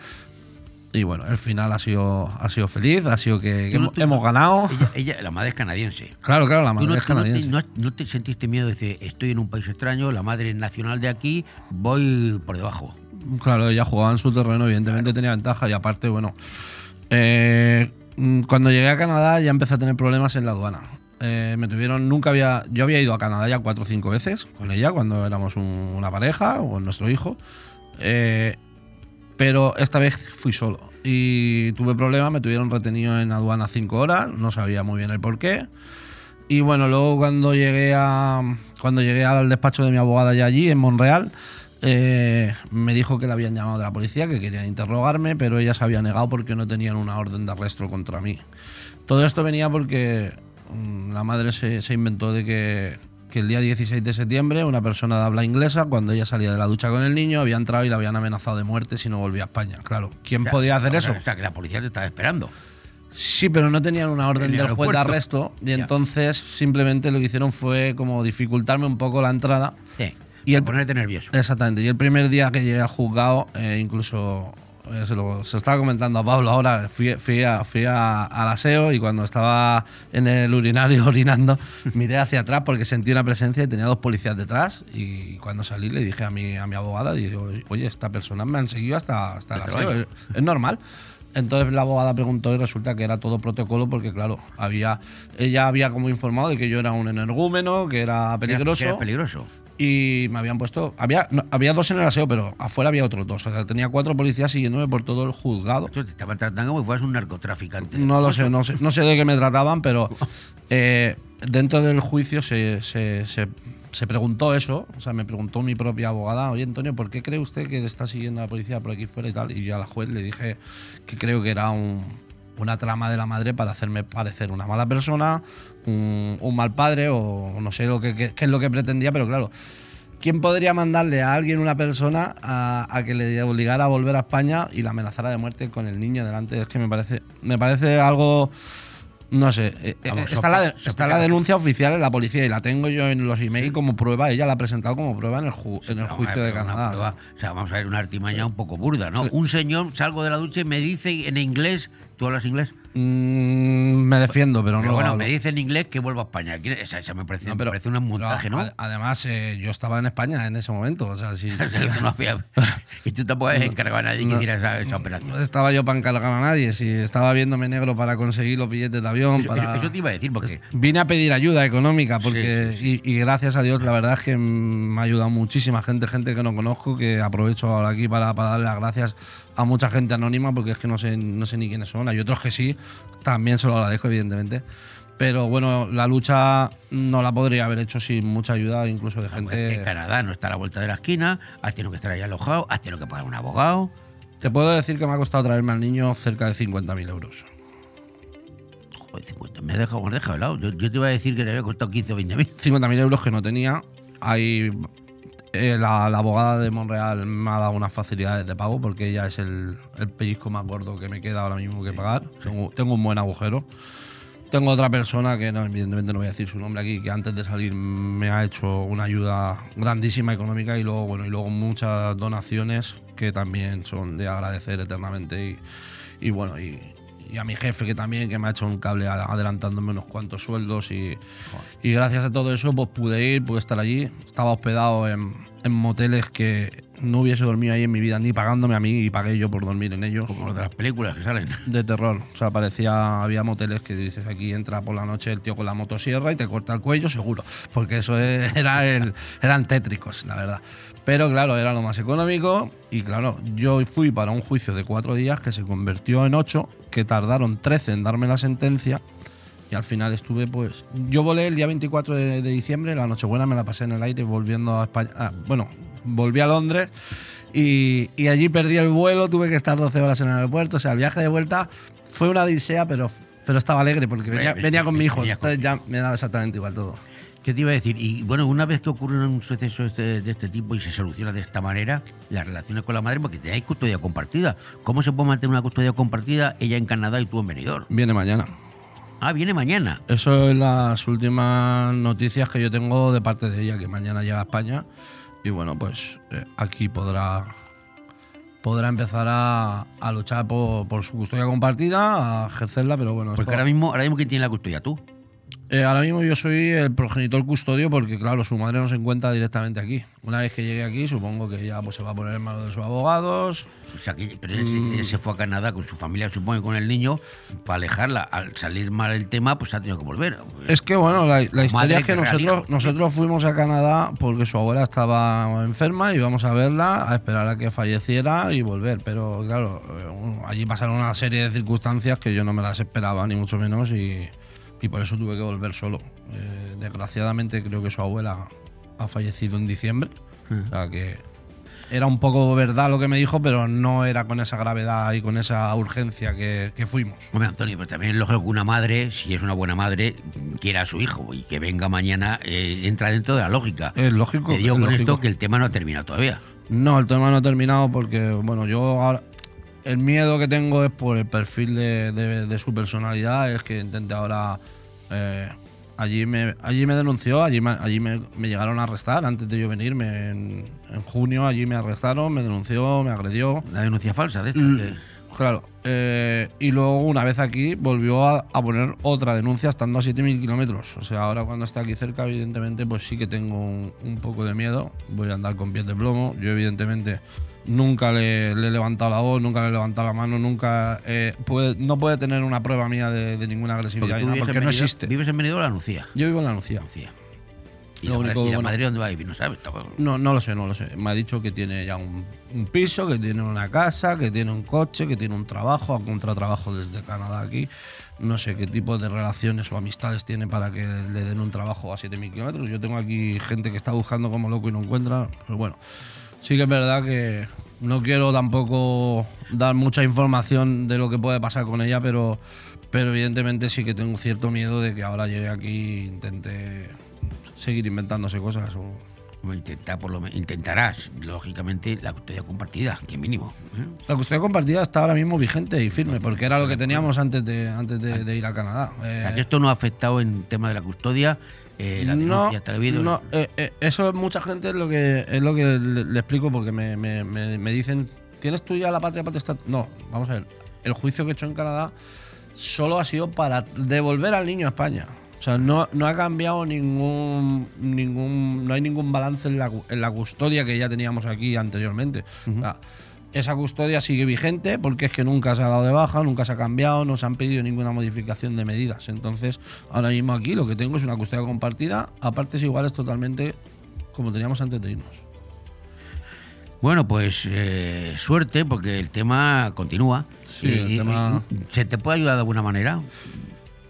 Y bueno, el final ha sido, ha sido feliz, ha sido que, que Tú no hemos, ganado. Ella, ella- la madre es canadiense. Claro, claro, la madre no, es tú no te- canadiense. no- no te sentiste miedo de decir, estoy en un país extraño, la madre es nacional de aquí, voy por debajo. Claro, ella jugaba en su terreno, evidentemente tenía ventaja y aparte, bueno, eh, mm, cuando llegué a Canadá ya empecé a tener problemas en la aduana. Eh, me tuvieron, nunca había, yo había ido a Canadá ya cuatro o cinco veces con ella cuando éramos un- una pareja o nuestro hijo, Eh, pero esta vez fui solo y tuve problemas, me tuvieron retenido en aduana cinco horas, no sabía muy bien el por qué. Y bueno, luego cuando llegué a cuando llegué al despacho de mi abogada ya allí en Monreal, eh, me dijo que le habían llamado de la policía, que querían interrogarme, pero ella se había negado porque no tenían una orden de arresto contra mí. Todo esto venía porque la madre se, se inventó de que, que el día 16 de septiembre una persona de habla inglesa, cuando ella salía de la ducha con el niño, había entrado y la habían amenazado de muerte si no volvía a España. Claro, ¿quién O sea, podía hacer o eso? O sea, que la policía te estaba esperando. Sí, pero no tenían una orden En el del juez de arresto y Ya. entonces simplemente lo que hicieron fue como dificultarme un poco la entrada. Sí. Y el, ponerte nervioso. Exactamente. Y el primer día que llegué al juzgado, eh, incluso se, lo, se lo estaba comentando a Pablo ahora, fui, fui, a- fui a- al aseo y cuando estaba en el urinario orinando, miré hacia atrás porque sentí una presencia y tenía dos policías detrás. Y cuando salí le dije a mi, a mi abogada, digo, oye, esta persona me han seguido hasta, hasta el aseo. es normal. Entonces la abogada preguntó y resulta que era todo protocolo porque, claro, había ella había como informado de que yo era un energúmeno, que era peligroso. Que era peligroso. Y me habían puesto. Había, no, había dos en el aseo, pero afuera había otros dos. O sea, tenía cuatro policías siguiéndome por todo el juzgado. Te estaban tratando como si fueras un narcotraficante. No lo sé, no sé, no sé de qué me trataban, pero eh, dentro del juicio se, se- se- se preguntó eso. O sea, me preguntó mi propia abogada, oye Antonio, ¿por qué cree usted que está siguiendo a la policía por aquí fuera y tal? Y yo a la juez le dije que creo que era un- una trama de la madre para hacerme parecer una mala persona, un, un mal padre o no sé lo que, es lo que pretendía, pero claro. ¿Quién podría mandarle a alguien, una persona, a, a que le obligara a volver a España y la amenazara de muerte con el niño delante? Es que me parece, me parece algo No sé. eh, eh, Vamos, está la, de- está la denuncia oficial en la policía y la tengo yo en los emails como prueba. Ella la ha presentado como prueba en el, ju- en el juicio de Canadá. prueba, o sea, vamos a ver una artimaña un poco burda, ¿no? Un señor, salgo de la ducha y me dice en inglés, ¿tú hablas inglés? Mm, me defiendo, pero, Pero no. bueno, hablo. me dice en inglés que vuelvo a España. ¿Quiere- Esa, esa me parece, No, me pero- parece un montaje, ¿no? ad- Además, eh, yo estaba en España en ese momento. O sea, si. No había- y tú tampoco has encargado a nadie que hiciera esa, esa operación. No estaba yo para encargar a nadie. Si estaba viéndome negro para conseguir los billetes de avión. Eso, para... eso te iba a decir, porque Vine a pedir ayuda económica porque Y, y gracias a Dios la verdad es que me ha ayudado muchísima gente, gente que no conozco, que aprovecho ahora aquí para, para darle las gracias a mucha gente anónima porque es que no sé, no sé ni quiénes son. Hay otros que sí, también se lo agradezco evidentemente. Pero bueno, la lucha no la podría haber hecho sin mucha ayuda incluso de pues, es gente... que Canadá no está a la vuelta de la esquina, has tenido que estar ahí alojado, has tenido que pagar un abogado. Te puedo decir que me ha costado traerme al niño cerca de 50.000 euros. Joder, 50, me has dejado, me has dejado de lado. Yo, yo te iba a decir que te había costado 15 o 20 mil. 50.000 euros que no tenía. Hay, eh, la, la abogada de Monreal me ha dado unas facilidades de pago porque ella es el, el pellizco más gordo que me queda ahora mismo que pagar. Tengo, tengo un buen agujero. Tengo otra persona que no, evidentemente no voy a decir su nombre aquí, que antes de salir me ha hecho una ayuda grandísima económica y luego, bueno, y luego muchas donaciones que también son de agradecer eternamente. Y, y bueno, y, y a mi jefe que también que me ha hecho un cable adelantándome unos cuantos sueldos y, y gracias a todo eso pues pude ir, pude estar allí. Estaba hospedado en, en moteles que no hubiese dormido ahí en mi vida, ni pagándome a mí y pagué yo por dormir en ellos. Como los de las películas que salen. De terror. O sea, parecía, había moteles que dices aquí entra por la noche el tío con la motosierra y te corta el cuello, seguro. Porque eso es- era el, eran tétricos, la verdad. Pero claro, era lo más económico. Y claro, yo fui para un juicio de cuatro días que se convirtió en ocho, que tardaron 13 en darme la sentencia. Y al final estuve, pues. Yo volé el día 24 de, de diciembre, la Nochebuena me la pasé en el aire volviendo a España. ah, bueno, volví a Londres y, y allí perdí el vuelo, tuve que estar 12 horas en el aeropuerto. O sea, el viaje de vuelta fue una odisea, pero, pero estaba alegre porque venía, Venía- con mi hijo. Entonces ya me daba exactamente igual todo. ¿Qué te iba a decir? Y bueno, una vez que ocurre un suceso este- de este tipo y se soluciona de esta manera, las relaciones con la madre, porque tenéis custodia compartida. ¿Cómo se puede mantener una custodia compartida ella en Canadá y tú en Benidorm? Viene mañana. Ah, viene mañana. Eso es las últimas noticias que yo tengo de parte de ella, que mañana llega a España. Y bueno, pues eh, aquí podrá, podrá empezar a, a luchar por, por su custodia compartida, a ejercerla, pero bueno. Porque esto- ahora mismo, ahora mismo ¿quién tiene la custodia? ¿Tú? Eh, ahora mismo yo soy el progenitor custodio porque, claro, su madre no se encuentra directamente aquí. Una vez que llegue aquí, supongo que ya pues, se va a poner en manos de sus abogados. O sea, que, pero él, se- Mm. él se fue a Canadá con su familia, supongo, y con el niño, para alejarla. Al salir mal el tema, pues ha tenido que volver. Es que, bueno, la, historia es que nosotros, fuimos a Canadá porque su abuela estaba enferma y íbamos a verla, a esperar a que falleciera y volver. Pero, claro, eh, allí pasaron una serie de circunstancias que yo no me las esperaba, ni mucho menos, y, y por eso tuve que volver solo. Eh, desgraciadamente, creo que su abuela ha fallecido en diciembre. O sea que era un poco verdad lo que me dijo, pero no era con esa gravedad y con esa urgencia que, que fuimos. Hombre, Antonio, pero también es lógico que una madre, si es una buena madre, quiera a su hijo y que venga mañana, eh, entra dentro de la lógica. Es lógico. Te digo es con lógico. esto que el tema no ha terminado todavía. No, el tema no ha terminado porque, bueno, yo ahora. El miedo que tengo es por el perfil de, de- de su personalidad, es que intente ahora. eh, allí, me, allí me denunció, allí, me, allí me, me llegaron a arrestar antes de yo venirme. En, en junio allí me arrestaron, me denunció, me agredió. La denuncia falsa de esto. L- que- Claro. eh, y luego, una vez aquí, volvió a, a poner otra denuncia estando a 7.000 kilómetros. O sea, ahora cuando está aquí cerca, evidentemente, pues sí que tengo un, un poco de miedo. Voy a andar con pies de plomo. Yo, evidentemente, nunca le, le he levantado la voz, nunca le he levantado la mano, nunca. eh, puede- no puede tener una prueba mía de, de ninguna agresividad Porque, nada, porque en no existe. ¿Vives en Benidorm o la Nucía? Yo vivo en la Nucía. ¿Y, Lo la, único y la bueno- madre dónde va a vivir? No sabes. No, no lo sé, no lo sé. Me ha dicho que tiene ya un, un piso, que tiene una casa, que tiene un coche, que tiene un trabajo, ha encontrado trabajo desde Canadá aquí. No sé qué tipo de relaciones o amistades tiene para que le den un trabajo a 7.000 kilómetros. Yo tengo aquí gente que está buscando como loco y no encuentra. Pero bueno, sí que es verdad que no quiero tampoco dar mucha información de lo que puede pasar con ella, pero, pero evidentemente sí que tengo cierto miedo de que ahora llegue aquí e intente seguir inventándose cosas. o- Intentar por lo intentarás, lógicamente, la custodia compartida, que mínimo. ¿eh? La custodia compartida está ahora mismo vigente y firme, porque era lo que teníamos antes de, antes de, de ir a Canadá. Eh, esto no ha afectado en tema de la custodia, eh, la no, denuncia está habido. no, eh, eh, eso mucha gente es lo que es lo que le, le explico porque me, me- me- me dicen, ¿tienes tú ya la patria potestad? No, vamos a ver, el juicio que he hecho en Canadá solo ha sido para devolver al niño a España. O sea, no, no ha cambiado ningún, ningún. No hay ningún balance en la, en la custodia que ya teníamos aquí anteriormente. O sea, esa custodia sigue vigente porque es que nunca se ha dado de baja, nunca se ha cambiado, no se han pedido ninguna modificación de medidas. Entonces, ahora mismo aquí lo que tengo es una custodia compartida a partes iguales totalmente como teníamos antes de irnos. Bueno, pues eh, suerte, porque el tema continúa. Sí, el tema- ¿Se te puede ayudar de alguna manera?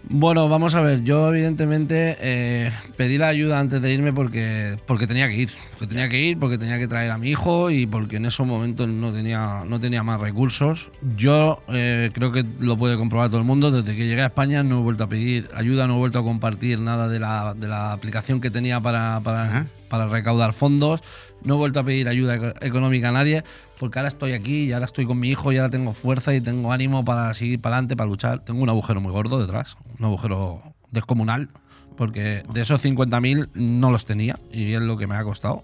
Bueno, vamos a ver, yo evidentemente eh, pedí la ayuda antes de irme porque, porque tenía que ir. Porque tenía que ir, porque tenía que traer a mi hijo y porque en esos momentos no tenía, no tenía más recursos. Yo eh, creo que lo puede comprobar todo el mundo. Desde que llegué a España no he vuelto a pedir ayuda, no he vuelto a compartir nada de la, de la aplicación que tenía para, para, para recaudar fondos. No he vuelto a pedir ayuda eco- económica a nadie porque ahora estoy aquí y ahora estoy con mi hijo y ahora tengo fuerza y tengo ánimo para seguir para adelante, para luchar. Tengo un agujero muy gordo detrás, un agujero descomunal, porque de esos 50.000 no los tenía y es lo que me ha costado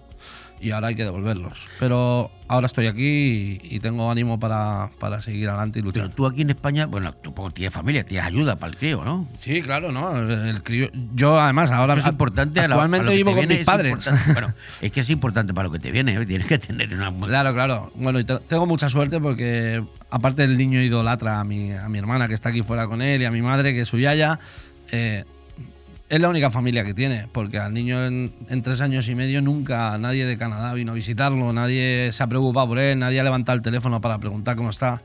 y ahora hay que devolverlos. Pero ahora estoy aquí y, y tengo ánimo para, para seguir adelante y luchar. Pero tú aquí en España, bueno, tú tienes familia, tienes ayuda para el crío, ¿no? Sí, claro, ¿no? El, crío- yo además ahora es importante. actualmente lo que vivo con mis es padres. Bueno, es que es importante para lo que te viene, ¿eh? tienes que tener una... Claro, claro. Bueno, y te- tengo mucha suerte porque aparte el niño idolatra a mi, a mi hermana que está aquí fuera con él y a mi madre que es su yaya. eh, es la única familia que tiene, porque al niño en, tres años y medio nunca nadie de Canadá vino a visitarlo, nadie se ha preocupado por él, nadie ha levantado el teléfono para preguntar cómo está,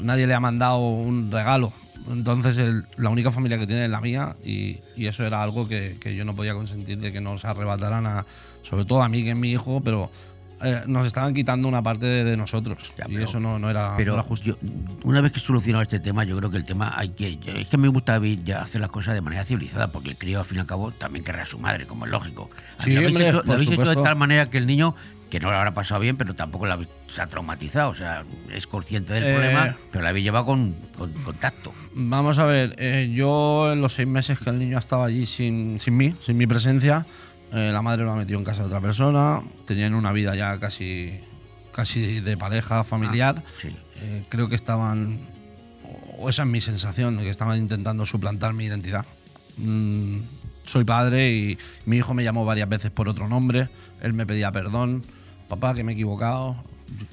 nadie le ha mandado un regalo. Entonces el- la única familia que tiene es la mía y, eso era algo que, yo no podía consentir de que nos arrebataran sobre todo a mí que es mi hijo, pero eh, nos estaban quitando una parte de, de nosotros y pero- eso no, no era, no Pero era justo. yo- una vez que solucionado este tema, yo creo que el tema hay que. yo- Es que me gusta ya hacer las cosas de manera civilizada, porque el crío, al fin y al cabo, también querrá a su madre, como es lógico. Sí, lo habéis, hecho, lo habéis hecho de tal manera que el niño, que no lo habrá pasado bien, pero tampoco habéis- se ha traumatizado, o sea, es consciente del Eh, problema, pero lo habéis llevado con, con contacto. Vamos a ver, eh, yo en los seis meses que el niño estaba allí sin, sin mí, sin mi presencia, eh, la madre lo ha metido en casa de otra persona, tenían una vida ya casi, casi de pareja familiar. sí. Eh, creo que estaban, o esa es mi sensación, de que estaban intentando suplantar mi identidad. Mm, soy padre y mi hijo me llamó varias veces por otro nombre, él me pedía perdón, papá que me he equivocado.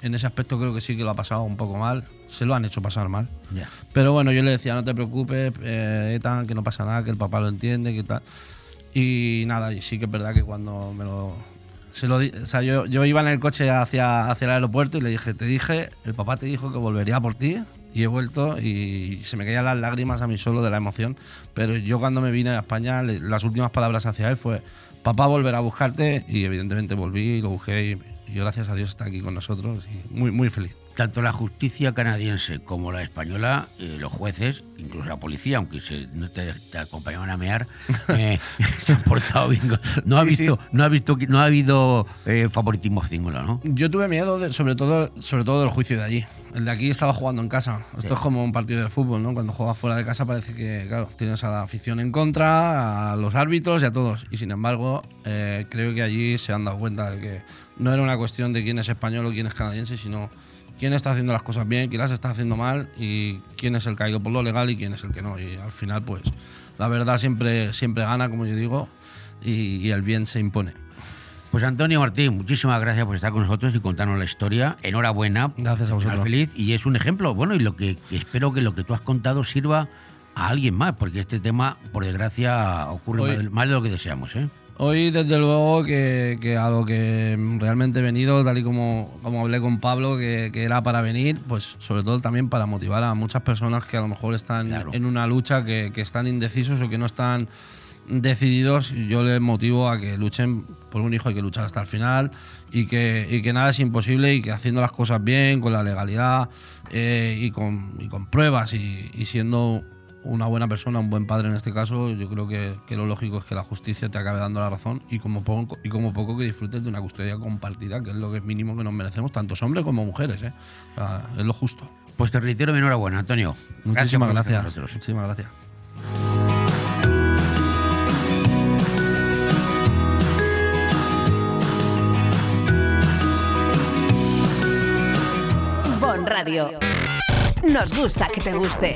En ese aspecto creo que sí que lo ha pasado un poco mal, se lo han hecho pasar mal. Ya. Pero bueno, yo le decía, no te preocupes, eh, Ethan, que no pasa nada, que el papá lo entiende, que tal. Y nada, y sí que es verdad que cuando me lo. Se lo o sea, yo, yo iba en el coche hacia, hacia el aeropuerto y le dije, te dije, el papá te dijo que volvería por ti. Y he vuelto y se me caían las lágrimas a mí solo de la emoción. Pero yo cuando me vine a España, las últimas palabras hacia él fue, papá volverá a buscarte. Y evidentemente volví y lo busqué y, y gracias a Dios está aquí con nosotros y muy, muy feliz. Tanto la justicia canadiense como la española, eh, los jueces, incluso la policía, aunque se, no te, te acompañaban a mear, eh, se han portado bien. No ha Sí, sí. visto, no ha visto, no ha habido eh, favoritismo singular, ¿no? Yo tuve miedo, de- sobre, todo, sobre todo del juicio de allí. El de aquí estaba jugando en casa. Esto Sí. es como un partido de fútbol, ¿no? Cuando juegas fuera de casa parece que, claro, tienes a la afición en contra, a los árbitros y a todos. Y sin embargo, eh, creo que allí se han dado cuenta de que no era una cuestión de quién es español o quién es canadiense, sino quién está haciendo las cosas bien, quién las está haciendo mal y quién es el caído por lo legal y quién es el que no. Y al final, pues, la verdad siempre, siempre gana, como yo digo, y- y el bien se impone. Pues Antonio Martín, muchísimas gracias por estar con nosotros y contarnos la historia. Enhorabuena. Gracias a vosotros. feliz y es un ejemplo. Bueno, y lo que espero que lo que tú has contado sirva a alguien más, porque este tema, por desgracia, ocurre Hoy- más de lo que deseamos, ¿eh? Hoy, desde luego, que, que a lo que realmente he venido, tal y como, como hablé con Pablo, que, que era para venir, pues sobre todo también para motivar a muchas personas que a lo mejor están Claro. en una lucha, que, que están indecisos o que no están decididos. Yo les motivo a que luchen por un hijo, hay que luchar hasta el final y que, y que nada es imposible y que haciendo las cosas bien, con la legalidad eh, y, con, y con pruebas y, y siendo una buena persona, un buen padre en este caso, yo creo que, que lo lógico es que la justicia te acabe dando la razón y como poco, y como poco que disfrutes de una custodia compartida, que es lo que es mínimo que nos merecemos, tantos hombres como mujeres. ¿eh? O sea, es lo justo. Pues te reitero mi enhorabuena, Antonio. Muchísimas gracias. nosotros. Muchísimas gracias. Bon Radio. Nos gusta que te guste.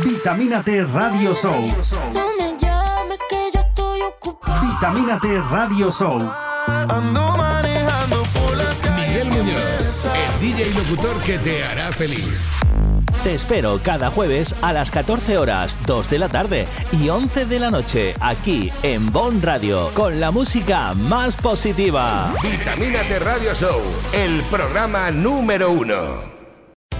Vitamínate Radio Show. No me llames que yo estoy ocupada. Vitamínate Radio Show. Ando manejando por las Miguel Muñoz, el DJ y locutor que te hará feliz. Te espero cada jueves a las 14 horas, 2 de la tarde y 11 de la noche aquí en Bon Radio con la música más positiva. Vitamínate Radio Show, el programa número uno.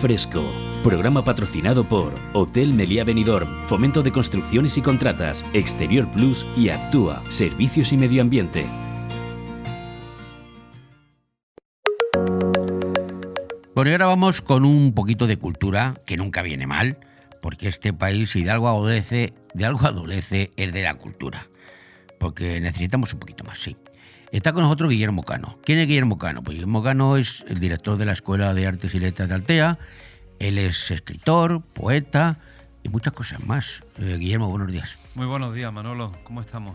Fresco. Programa patrocinado por Hotel Meliá Benidorm, Fomento de Construcciones y Contratas, Exterior Plus y Actúa, Servicios y Medio Ambiente. Bueno, y ahora vamos con un poquito de cultura, que nunca viene mal, porque este país, si de algo adolece, de algo adolece, es de la cultura. Porque necesitamos un poquito más, sí. Está con nosotros Guillermo Cano. ¿Quién es Guillermo Cano? Pues Guillermo Cano es el director de la Escuela de Artes y Letras de Altea. Él es escritor, poeta y muchas cosas más. Eh, Guillermo, buenos días. Muy buenos días, Manolo. ¿Cómo estamos?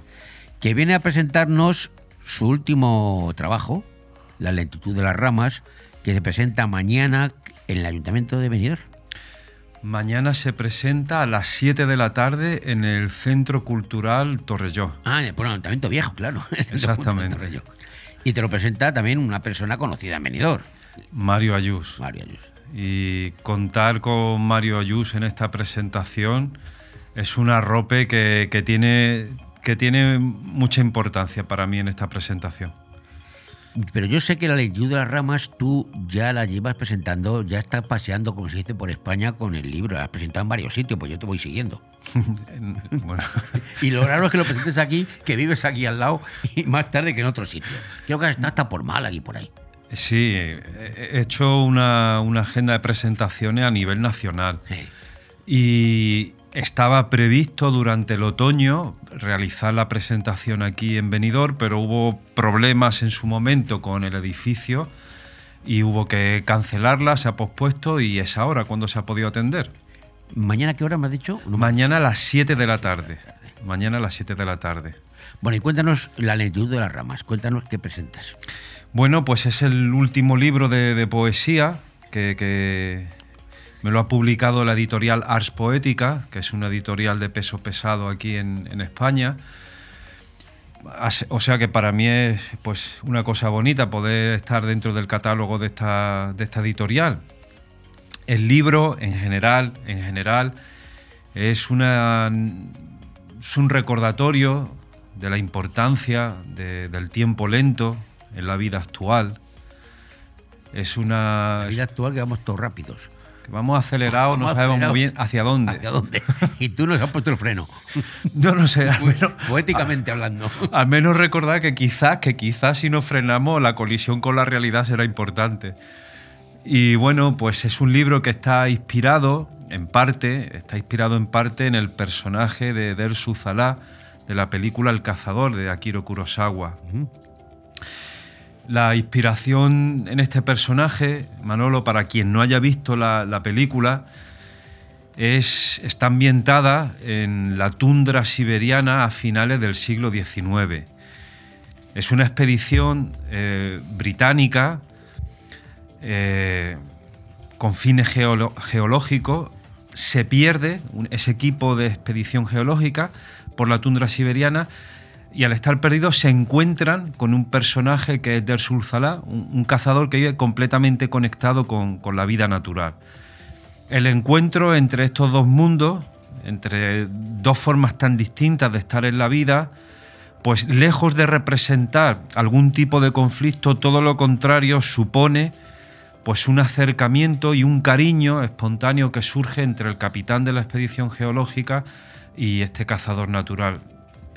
Que viene a presentarnos su último trabajo, La lentitud de las ramas, que se presenta mañana en el Ayuntamiento de Benidorm. Mañana se presenta a las 7 de la tarde en el Centro Cultural Torrelló. Ah, por el Ayuntamiento Viejo, claro. Exactamente. Torrelló. Y te lo presenta también una persona conocida en Benidorm. Mario Ayús. Mario Ayús. Y contar con Mario Ayús en esta presentación es un arrope que, que tiene, que tiene mucha importancia para mí en esta presentación. Pero yo sé que la lentitud de las ramas tú ya la llevas presentando, ya estás paseando, como se dice, por España con el libro. La has presentado en varios sitios, pues yo te voy siguiendo. bueno. Y lo raro es que lo presentes aquí, que vives aquí al lado y más tarde que en otro sitio. Creo que está hasta por Málaga y por ahí. Sí, he hecho una, una agenda de presentaciones a nivel nacional. Y estaba previsto durante el otoño realizar la presentación aquí en Benidorm, pero hubo problemas en su momento con el edificio y hubo que cancelarla, se ha pospuesto y es ahora cuando se ha podido atender. ¿Mañana qué hora me has dicho? Mañana a las 7 de la tarde. Mañana a las 7 de la tarde. Bueno, y cuéntanos la lentitud de las ramas, cuéntanos qué presentas. Bueno, pues es el último libro de, de poesía que, que me lo ha publicado la editorial Ars Poética, que es una editorial de peso pesado aquí en, España. O sea que para mí es pues, una cosa bonita poder estar dentro del catálogo de esta, de esta editorial. El libro, en general, en general, es, una, es un recordatorio de la importancia de- del tiempo lento en la vida actual. Es una. La vida actual que vamos todos rápidos. Que vamos acelerados, no sabemos muy bien hacia dónde. ¿Hacia dónde? Y tú nos has puesto el freno. Yo no sé. menos- Poéticamente hablando. Al menos recordar que quizás, que quizás si nos frenamos, la colisión con la realidad será importante. Y bueno, pues es un libro que está inspirado, en parte, está inspirado en parte en el personaje de Dersu Zalá de la película El cazador de Akiro Kurosawa. La inspiración en este personaje, Manolo, para quien no haya visto la, la película, es, está ambientada en la tundra siberiana a finales del siglo XIX. Es una expedición eh, británica eh, con fines geológicos. Se pierde ese equipo de expedición geológica por la tundra siberiana y al estar perdidos se encuentran con un personaje que es Dersul Zalá, un, un cazador que vive completamente conectado con, con la vida natural. El encuentro entre estos dos mundos, entre dos formas tan distintas de estar en la vida, pues lejos de representar algún tipo de conflicto, todo lo contrario supone pues un acercamiento y un cariño espontáneo que surge entre el capitán de la expedición geológica y este cazador natural.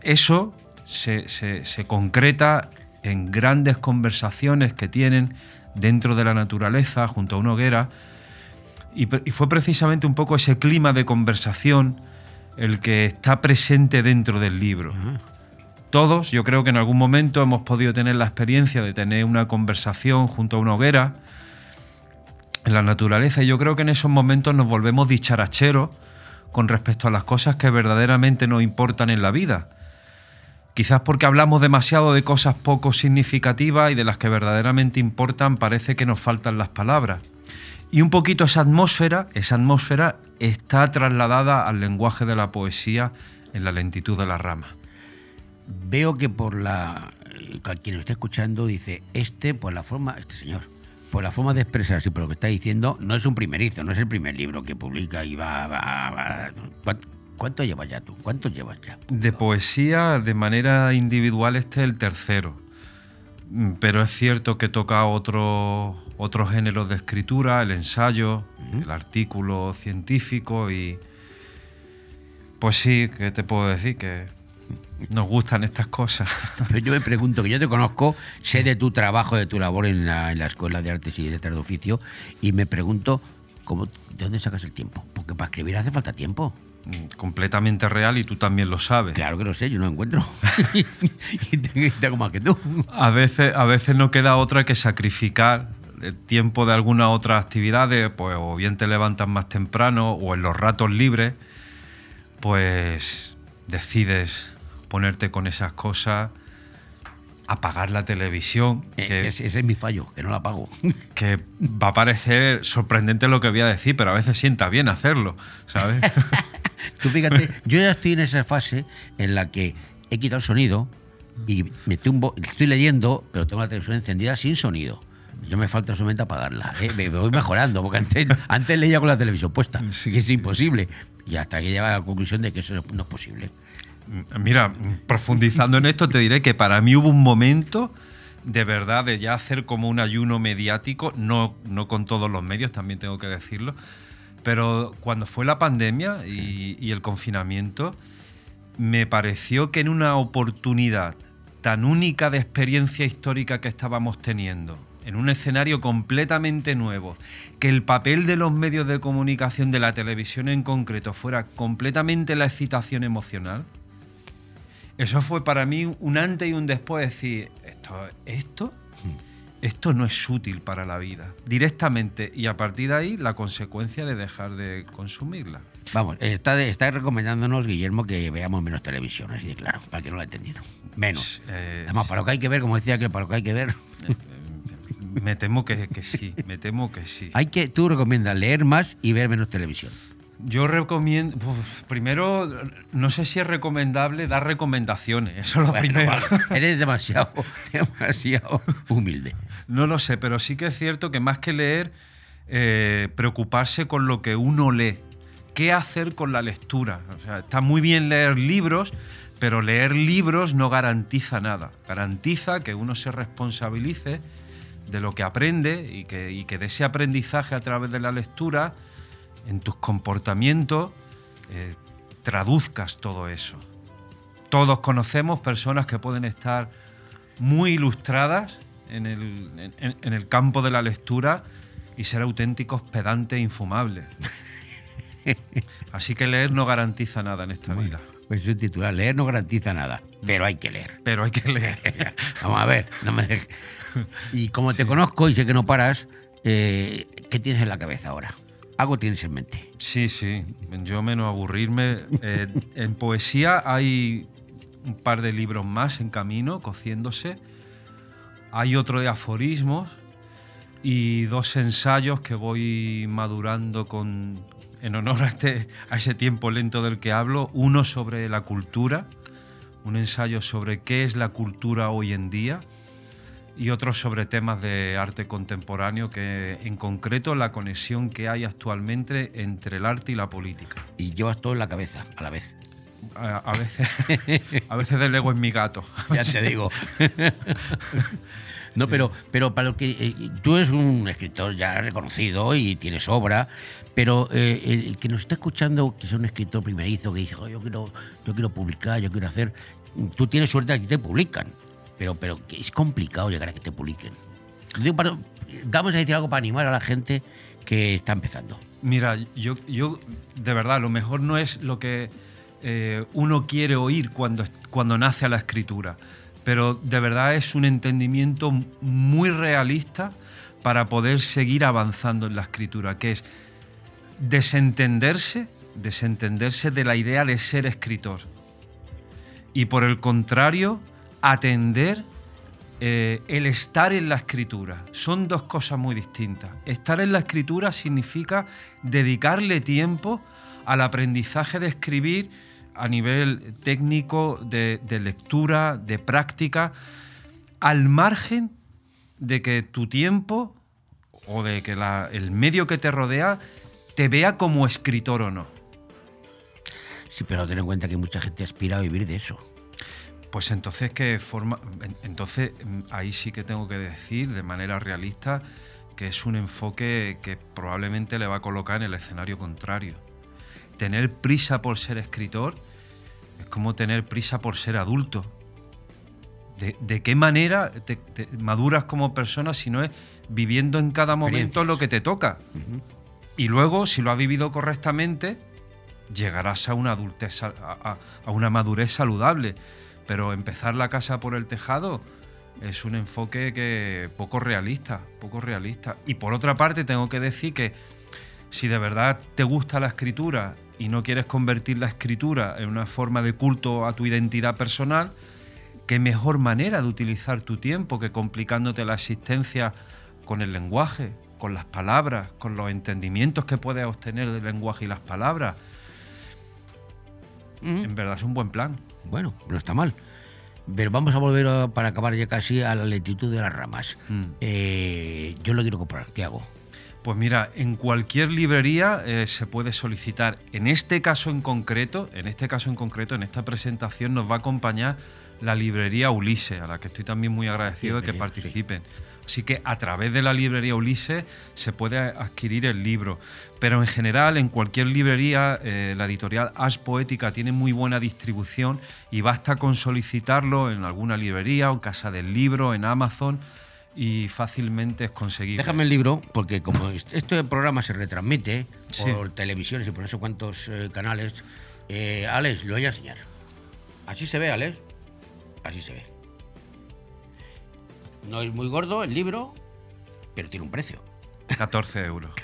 Eso se, se- se concreta en grandes conversaciones que tienen dentro de la naturaleza, junto a una hoguera, y, y fue precisamente un poco ese clima de conversación el que está presente dentro del libro. Todos, yo creo que en algún momento hemos podido tener la experiencia de tener una conversación junto a una hoguera en la naturaleza y yo creo que en esos momentos nos volvemos dicharacheros con respecto a las cosas que verdaderamente nos importan en la vida. Quizás porque hablamos demasiado de cosas poco significativas y de las que verdaderamente importan parece que nos faltan las palabras. Y un poquito esa atmósfera, esa atmósfera está trasladada al lenguaje de la poesía en la lentitud de la rama. Veo que por la. Quien lo está escuchando dice: Este, por la forma. Este señor. Por la forma de expresarse y por lo que está diciendo, no es un primerizo, no es el primer libro que publica y va. va- va- ¿Cuánto, llevas ya tú? ¿Cuántos llevas ya? De poesía, de manera individual, este es el tercero. Mm, Pero es cierto que toca otro- otros géneros de escritura, el ensayo, el artículo científico y... Pues sí, ¿qué te puedo decir? Que nos gustan estas cosas. Pero yo me pregunto, que yo te conozco, sé de tu trabajo, de tu labor en la, en la Escuela de Artes y Letras de Oficio, y me pregunto, ¿cómo, ¿de dónde sacas el tiempo? Porque para escribir hace falta tiempo. Mm, Completamente real y tú también lo sabes. Claro que lo sé, yo no lo encuentro. y tengo, más que tú. A veces, a veces no queda otra que sacrificar el tiempo de alguna otra actividades, pues o bien te levantas más temprano o en los ratos libres, pues decides ponerte con esas cosas, apagar la televisión, que, ese, ese es mi fallo, que no la pago. que va a parecer sorprendente lo que voy a decir, pero a veces sienta bien hacerlo, ¿sabes? Tú fíjate, yo ya estoy en esa fase en la que he quitado el sonido y me tumbo, estoy leyendo, pero tengo la televisión encendida sin sonido. Yo me falta solamente apagarla. ¿eh? Me, me voy mejorando, porque antes, antes leía con la televisión puesta, que es imposible. Y hasta que llega a la conclusión de que eso no es posible. Mira, profundizando en esto, te diré que para mí hubo un momento de verdad de ya hacer como un ayuno mediático, no, no con todos los medios, también tengo que decirlo, pero cuando fue la pandemia y, y el confinamiento, me pareció que en una oportunidad tan única de experiencia histórica que estábamos teniendo, en un escenario completamente nuevo, que el papel de los medios de comunicación, de la televisión en concreto, fuera completamente la excitación emocional, eso fue para mí un antes y un después, decir, esto, esto, esto no es útil para la vida, directamente, y a partir de ahí la consecuencia de dejar de consumirla. Vamos, está, está recomendándonos, Guillermo, que veamos menos televisión, así de claro, para el que no lo ha entendido. Menos. Eh, Además, para lo que hay que ver, como decía que para lo que hay que ver. Me temo que, que sí, me temo que sí. Hay que, tú recomiendas leer más y ver menos televisión. Yo recomiendo, uf, primero, no sé si es recomendable dar recomendaciones, eso es lo Bueno, primero. vale, eres demasiado, demasiado humilde. No lo sé, pero sí que es cierto que más que leer, eh, preocuparse con lo que uno lee. ¿Qué hacer con la lectura? O sea, está muy bien leer libros, pero leer libros no garantiza nada. Garantiza que uno se responsabilice de lo que aprende y que, y que de ese aprendizaje a través de la lectura, en tus comportamientos, eh, traduzcas todo eso. Todos conocemos personas que pueden estar muy ilustradas en el, en- en el campo de la lectura y ser auténticos pedantes e infumables. Así que leer no garantiza nada en esta vida. Pues es titular, leer no garantiza nada, pero hay que leer. Pero hay que leer. Vamos a ver, no me dejes. Y como te conozco y sé que no paras, eh, ¿qué tienes en la cabeza ahora? Algo tienes en mente. Sí, sí. Yo menos aburrirme. Eh, en poesía hay un par de libros más en camino, cociéndose. Hay otro de aforismos y dos ensayos que voy madurando con, en honor a, este, a ese tiempo lento del que hablo. Uno sobre la cultura, un ensayo sobre qué es la cultura hoy en día y otro sobre temas de arte contemporáneo, que en concreto la conexión que hay actualmente entre el arte y la política. Y llevas todo en la cabeza a la vez. A, a veces, a veces delego en mi gato. Ya te digo. No, pero, pero para lo que eh, tú eres un escritor ya reconocido y tienes obra, pero eh, el que nos está escuchando, que es un escritor primerizo, que dice, "Oh, yo quiero, yo quiero publicar, yo quiero hacer, tú tienes suerte de que te publican, pero, pero es complicado llegar a que te publiquen. Vamos a decir algo para animar a la gente que está empezando. Mira, yo, yo de verdad, lo mejor no es lo que eh, uno quiere oír cuando, cuando nace a la escritura, pero de verdad es un entendimiento muy realista para poder seguir avanzando en la escritura, que es desentenderse, desentenderse de la idea de ser escritor y por el contrario, atender eh, el estar en la escritura. Son dos cosas muy distintas. Estar en la escritura significa dedicarle tiempo al aprendizaje de escribir a nivel técnico, de, lectura, de práctica, al margen de que tu tiempo o de que el medio que te rodea te vea como escritor o no. Sí, pero ten en cuenta que mucha gente aspira a vivir de eso. Pues entonces que forma, en- entonces mm, ahí sí que tengo que decir de manera realista que es un enfoque que probablemente le va a colocar en el escenario contrario. Tener prisa por ser escritor es como tener prisa por ser adulto. ¿De, de qué manera te, te maduras como persona si no es viviendo en cada momento lo que te toca? Y luego, si lo has vivido correctamente, llegarás a una adultez, sal- a, a- a una madurez saludable. Pero empezar la casa por el tejado es un enfoque que poco realista, poco realista. Y por otra parte, tengo que decir que si de verdad te gusta la escritura y no quieres convertir la escritura en una forma de culto a tu identidad personal, qué mejor manera de utilizar tu tiempo que complicándote la existencia con el lenguaje, con las palabras, con los entendimientos que puedes obtener del lenguaje y las palabras. En verdad es un buen plan. Bueno, no está mal. Pero vamos a volver a- para acabar ya casi a la lentitud de las ramas. Eh, yo lo quiero comprar, ¿qué hago? Pues mira, en cualquier librería eh, se puede solicitar. En este caso en concreto, en este caso en concreto, en esta presentación nos va a acompañar la librería Ulisse, a la que estoy también muy agradecido de que sí. Así que a través de la librería Ulisse se puede adquirir el libro. Pero en general, en cualquier librería, eh, la editorial As Poética tiene muy buena distribución y basta con solicitarlo en alguna librería o en Casa del Libro, en Amazon y fácilmente es conseguible. Déjame el libro, porque como est- este programa se retransmite Sí. por televisiones y por no sé cuántos eh, canales, eh, Alex, lo voy a enseñar. Así se ve, Alex. Así se ve. No es muy gordo el libro, pero tiene un precio. 14 euros.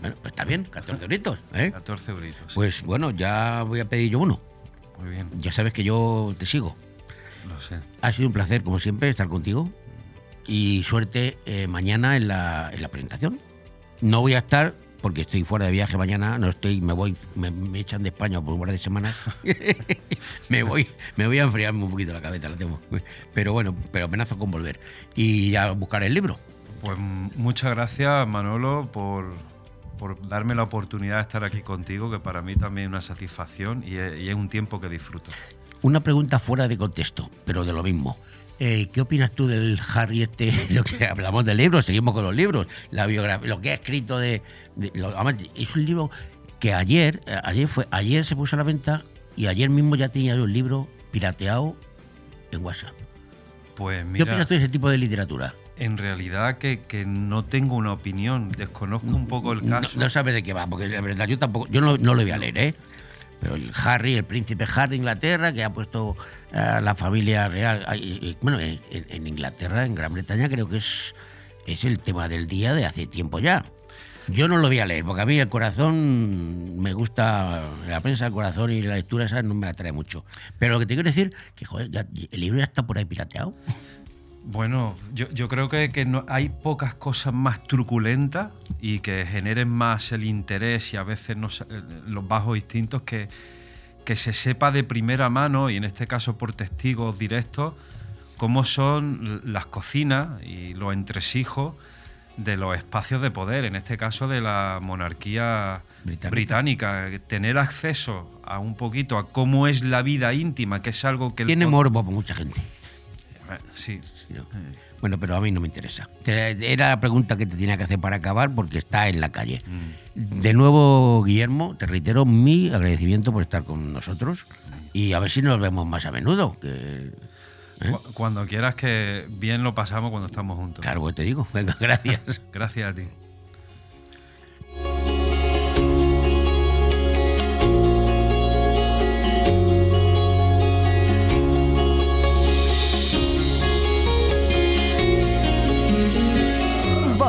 Bueno, pues está bien, 14 euritos. ¿eh? 14 euritos. Pues bueno, ya voy a pedir yo uno. Muy bien. Ya sabes que yo te sigo. Lo sé. Ha sido un placer, como siempre, estar contigo. y suerte eh, mañana en la, en la presentación. No voy a estar porque estoy fuera de viaje mañana, no estoy, me voy, me, me echan de España por un par de semanas. me voy, me voy a enfriarme un poquito la cabeza, la tengo. Pero bueno, pero amenazo con volver. Y ya buscaré el libro. Pues muchas gracias, Manolo, por, por darme la oportunidad de estar aquí contigo, que para mí también es una satisfacción y es, y es un tiempo que disfruto. Una pregunta fuera de contexto, pero de lo mismo. Eh, ¿Qué opinas tú del Harry este? Lo que hablamos de libros, seguimos con los libros, la biografía, lo que ha escrito de, de- lo- además, es un libro que ayer, eh, ayer fue, ayer se puso a la venta y ayer mismo ya tenía yo el libro pirateado en WhatsApp. Pues ¿Qué mira, opinas tú de ese tipo de literatura? en realidad que, que no tengo una opinión, desconozco un poco el No, caso. no sabes de qué va, porque la verdad yo tampoco, yo no, no lo voy a leer, ¿eh? El Harry, el príncipe Harry de Inglaterra, que ha puesto la familia real, eh, bueno, en, Inglaterra, en Gran Bretaña, creo que es, es el tema del día de hace tiempo ya. Yo no lo voy a leer, porque a mí el corazón me gusta, la prensa, el corazón y la lectura esa no me atrae mucho. Pero lo que te quiero decir, que joder, el libro ya está por ahí pirateado. Bueno, yo, yo creo que, que no, hay pocas cosas más truculentas y que generen más el interés y a veces no se- eh, los bajos instintos que, que se sepa de primera mano, y en este caso por testigos directos, cómo son las cocinas y los entresijos de los espacios de poder, en este caso de la monarquía británica. Tener acceso a un poquito a cómo es la vida íntima, que es algo que... Tiene morbo por mucha gente. Eh, Sí. Bueno, pero a mí no me interesa. Te- Era la pregunta que te tenía que hacer para acabar porque está en la calle. De nuevo, Guillermo, te reitero mi agradecimiento por estar con nosotros y a ver si nos vemos más a menudo. Que, Cu- Cuando quieras que bien lo pasamos cuando estamos juntos. Claro, pues te digo. Venga, gracias. Gracias a ti.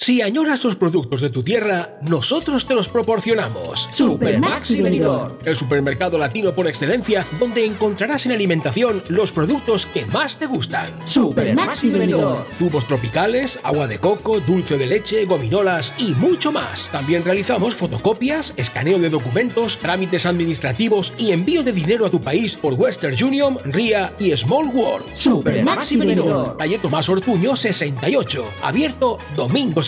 Si añoras los productos de tu tierra, nosotros te los proporcionamos. Supermaxi Benidorm. El supermercado latino por excelencia, donde encontrarás en alimentación los productos que más te gustan. Supermaxi Benidorm. Zumos tropicales, agua de coco, dulce de leche, gominolas y mucho más. También realizamos fotocopias, escaneo de documentos, trámites administrativos y envío de dinero a tu país por Western Union, RIA y Small World. Supermaxi Benidorm. Calle Tomás Ortuño 68, abierto domingos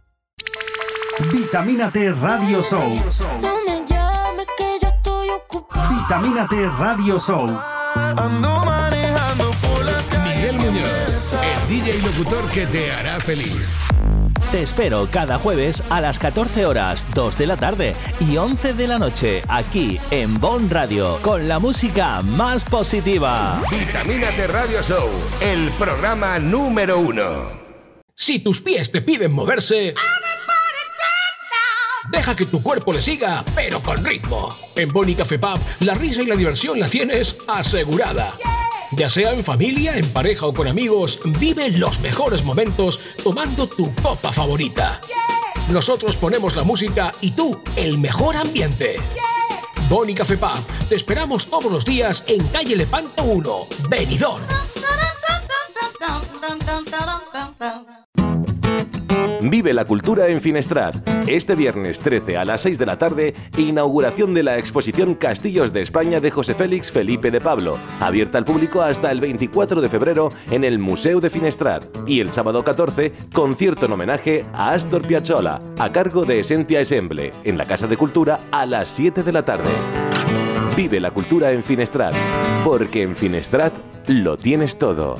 Vitamina T Radio Show. No me llames que yo estoy ocupada. Vitamina T Radio Show. Ando manejando por las Miguel Muñoz, el DJ y locutor que te hará feliz. Te espero cada jueves a las 14 horas, 2 de la tarde y 11 de la noche aquí en Bon Radio con la música más positiva. Vitamina T Radio Show, el programa número uno. Si tus pies te piden moverse, deja que tu cuerpo le siga, pero con ritmo. En Boni Café Pub, la risa y la diversión la tienes asegurada. Ya sea en familia, en pareja o con amigos, vive los mejores momentos tomando tu copa favorita. Nosotros ponemos la música y tú el mejor ambiente. Boni Café Pub, te esperamos todos los días en calle Lepanto 1, Benidorm. Vive la cultura en Finestrat. Este viernes 13 a las 6 de la tarde, inauguración de la exposición Castillos de España de José Félix Felipe de Pablo, abierta al público hasta el 24 de febrero en el Museo de Finestrat. Y el sábado 14, concierto en homenaje a Astor Piazzolla, a cargo de Esentia Ensemble, en la Casa de Cultura a las 7 de la tarde. Vive la cultura en Finestrat, porque en Finestrat lo tienes todo.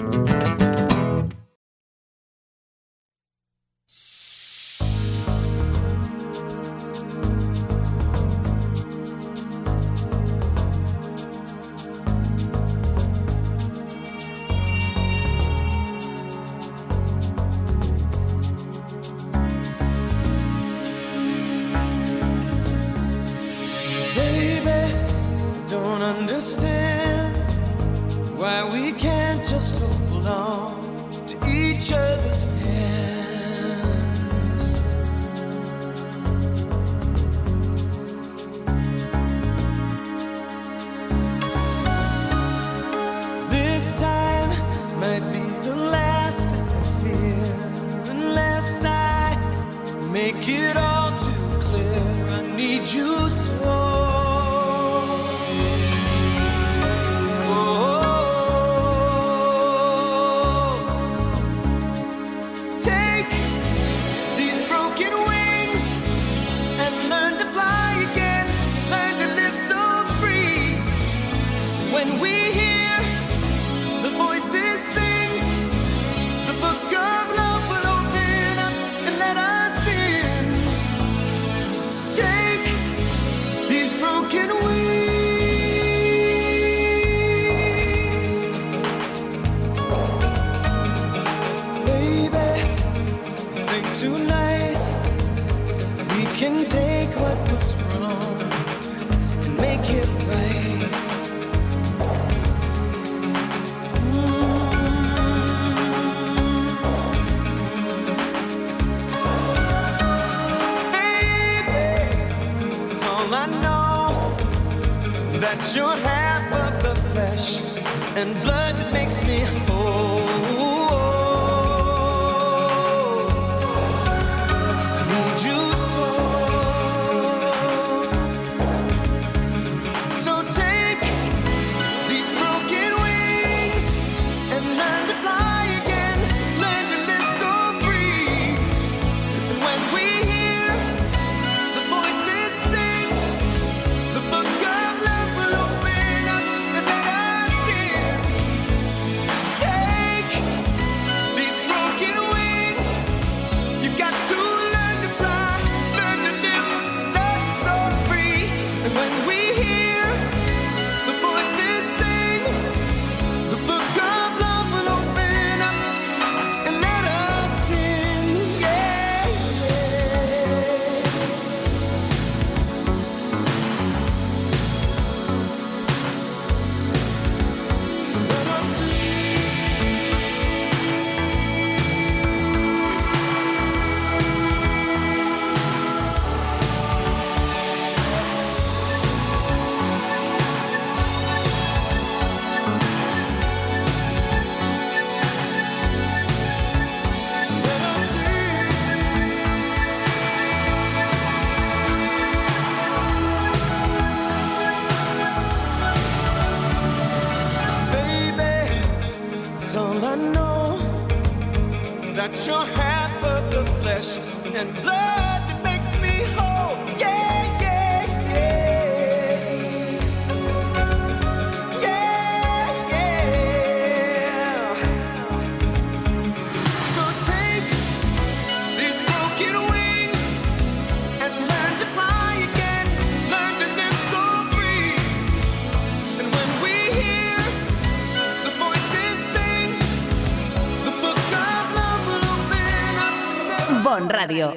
Radio.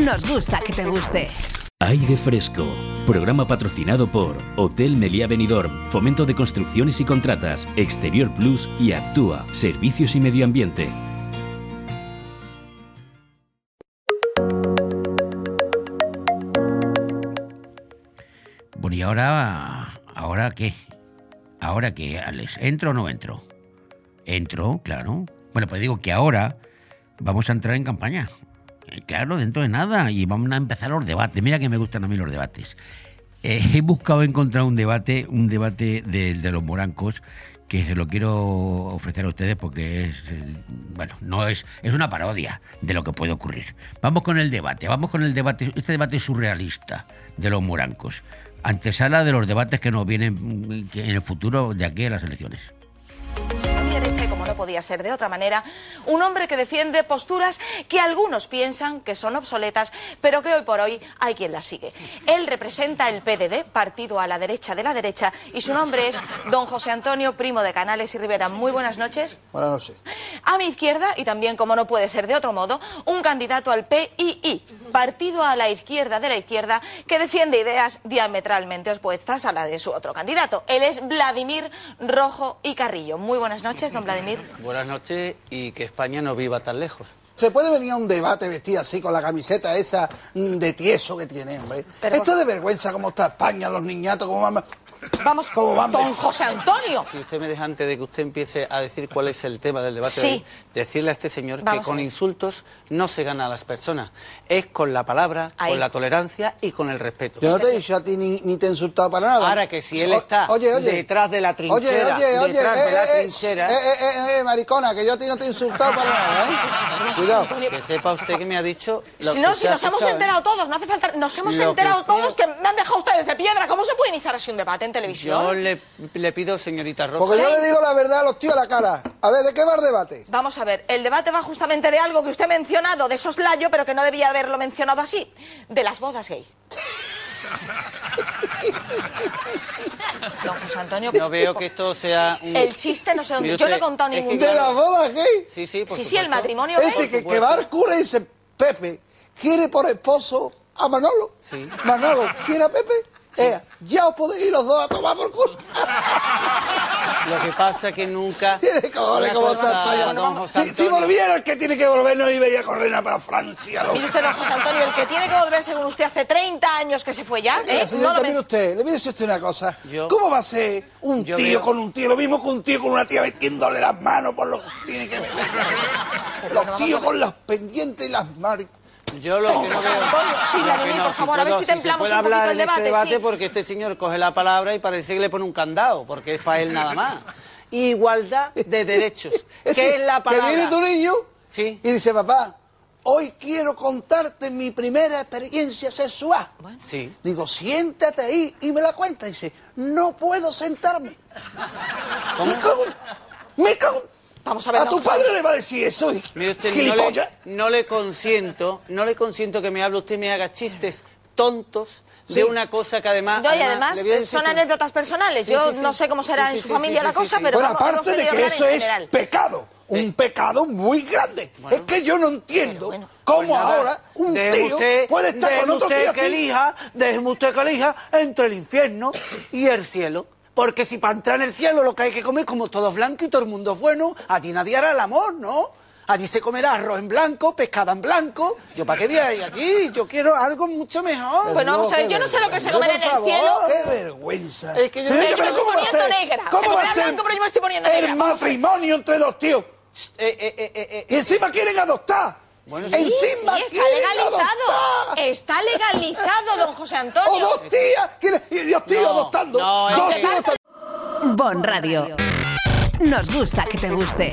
Nos gusta que te guste. Aire Fresco. Programa patrocinado por Hotel Meliá Benidorm, Fomento de Construcciones y Contratas, Exterior Plus y Actúa, Servicios y Medio Ambiente. Bueno, y ahora. ¿Ahora qué? ¿Ahora qué, Alex? ¿Entro o no entro? Entro, claro. Bueno, pues digo que ahora vamos a entrar en campaña. Claro, dentro de nada. Y vamos a empezar los debates. Mira que me gustan a mí los debates. Eh, he buscado encontrar un debate, un debate de, los morancos que se lo quiero ofrecer a ustedes porque es, eh, bueno, no es, es una parodia de lo que puede ocurrir. Vamos con el debate, vamos con el debate, este debate surrealista de los morancos, antesala de los debates que nos vienen mm, en el futuro de aquí a las elecciones. Podía ser de otra manera, un hombre que defiende posturas que algunos piensan que son obsoletas, pero que hoy por hoy hay quien las sigue. Él representa el PDD, partido a la derecha de la derecha, y su nombre es don José Antonio Primo de Canales y Rivera. Muy buenas noches. Buenas noches. A mi izquierda, y también como no puede ser de otro modo, un candidato al PII, partido a la izquierda de la izquierda, que defiende ideas diametralmente opuestas a la de su otro candidato. Él es Vladimir Rojo y Carrillo. Muy buenas noches, don Vladimir. Buenas noches y que España no viva tan lejos. Se puede venir a un debate vestido así con la camiseta esa mm, de tieso que tiene, hombre. Pero- Esto es de vergüenza cómo está España, los niñatos, cómo van. Vamos, cómo van. don José Antonio. Si usted me deja antes de que usted empiece a decir cuál es el tema del debate, Sí. de hoy, decirle a este señor Vamos que con insultos no se gana a las personas. Es con la palabra, Ahí. con la tolerancia y con el respeto. Yo no te he dicho a ti ni, ni te he insultado para nada. Ahora que si él O- está oye, oye. detrás de la Oye, trinchera, oye, oye, detrás eh, de la eh, eh, trinchera, eh, eh, eh, eh, maricona, que yo a ti no te he insultado para nada, ¿eh? Cuidado. que sepa usted que me ha dicho... lo Si que no, usted si nos hemos ¿eh? enterado todos, no hace falta. Nos hemos Lo que enterado todos que me han dejado ustedes de piedra. ¿Cómo se puede iniciar así un debate en televisión? Yo le, le pido, señorita Rosa... Porque yo le digo la verdad a los tíos a la cara. A ver, ¿de qué va el debate? Vamos a ver, el debate va justamente de algo que usted ha mencionado de soslayo, pero que no debía haberlo mencionado así, de las bodas gays. Don José Antonio, No veo que esto sea un... el chiste no sé dónde. Yo no he contado ningún ¿De las bodas gay? Sí, sí, por Sí, sí, el matrimonio gay. Ese que, que va al cura y dice, Pepe, ¿quiere por esposo a Manolo? Sí. Manolo, ¿quiere a Pepe? Eh, ya os podéis ir los dos a tomar por culo. Lo que pasa es que nunca... Tiene cojones Una como José Si, si volviera el que tiene que volver, no iría a correr para Francia. loco. Mire usted, don José Antonio, el que tiene que volver, según usted, hace 30 años que se fue ya, Mira, ¿eh? señorita, No lo mire usted, le voy a decir a usted una cosa. Yo- ¿Cómo va a ser un yo tío veo- con un tío? Lo mismo que un tío con una tía metiéndole las manos por lo que tiene que ver. Los tíos con las pendientes y las maris. Yo lo que no veo... Sí, lo Vladimir, que no, por favor, a ver si se templamos puede un poquito hablar el en este debate, debate sí. porque este señor coge la palabra y parece que le pone un candado, porque es para él nada más. Igualdad de derechos. Es ¿Qué que- es la palabra? Que viene tu niño Sí. y dice, papá, hoy quiero contarte mi primera experiencia sexual. Sí. Digo, siéntate ahí y me la cuenta. Dice, no puedo sentarme. Me cago, me cago. Vamos a ver, A don tu padre le va a decir eso. y- Mire usted, no le, no le consiento, no le consiento que me hable usted y me haga chistes tontos de Sí. una cosa que además... No, y además son que- anécdotas personales. Sí, Yo sí, sí. no sé cómo será Sí, en sí, su sí, familia sí, la sí, cosa, sí. pero Bueno, vamos, aparte de que eso es general. pecado, un pecado muy grande. Es que yo no entiendo cómo Pues nada, ahora un tío usted- puede estar con otro usted tío que así. elija, déjeme usted que elija entre el infierno y el cielo. Porque si para entrar en el cielo lo que hay que comer como todo es blanco y todo el mundo es bueno, allí nadie hará el amor, ¿no? Allí se comerá arroz en blanco, pescado en blanco. ¿Yo para qué voy a ir allí? Yo quiero algo mucho mejor. Bueno, vamos a ver, yo no sé lo que se comerá en el cielo. ¡Qué vergüenza! Es que yo- Señorita, me estoy ¿cómo va a poniendo negra. ¿Cómo va a ser blanco, pero yo me estoy poniendo el negra. A ver. matrimonio entre dos tíos? Eh, eh, eh, Y encima quieren adoptar. Bueno, Sí, encima sí, está legalizado. adoptar. Está legalizado, don José O Antonio. dos tías. quieren- Y dos tíos No, adoptando. no, dos tíos adoptando. Bon Radio. Nos gusta que te guste.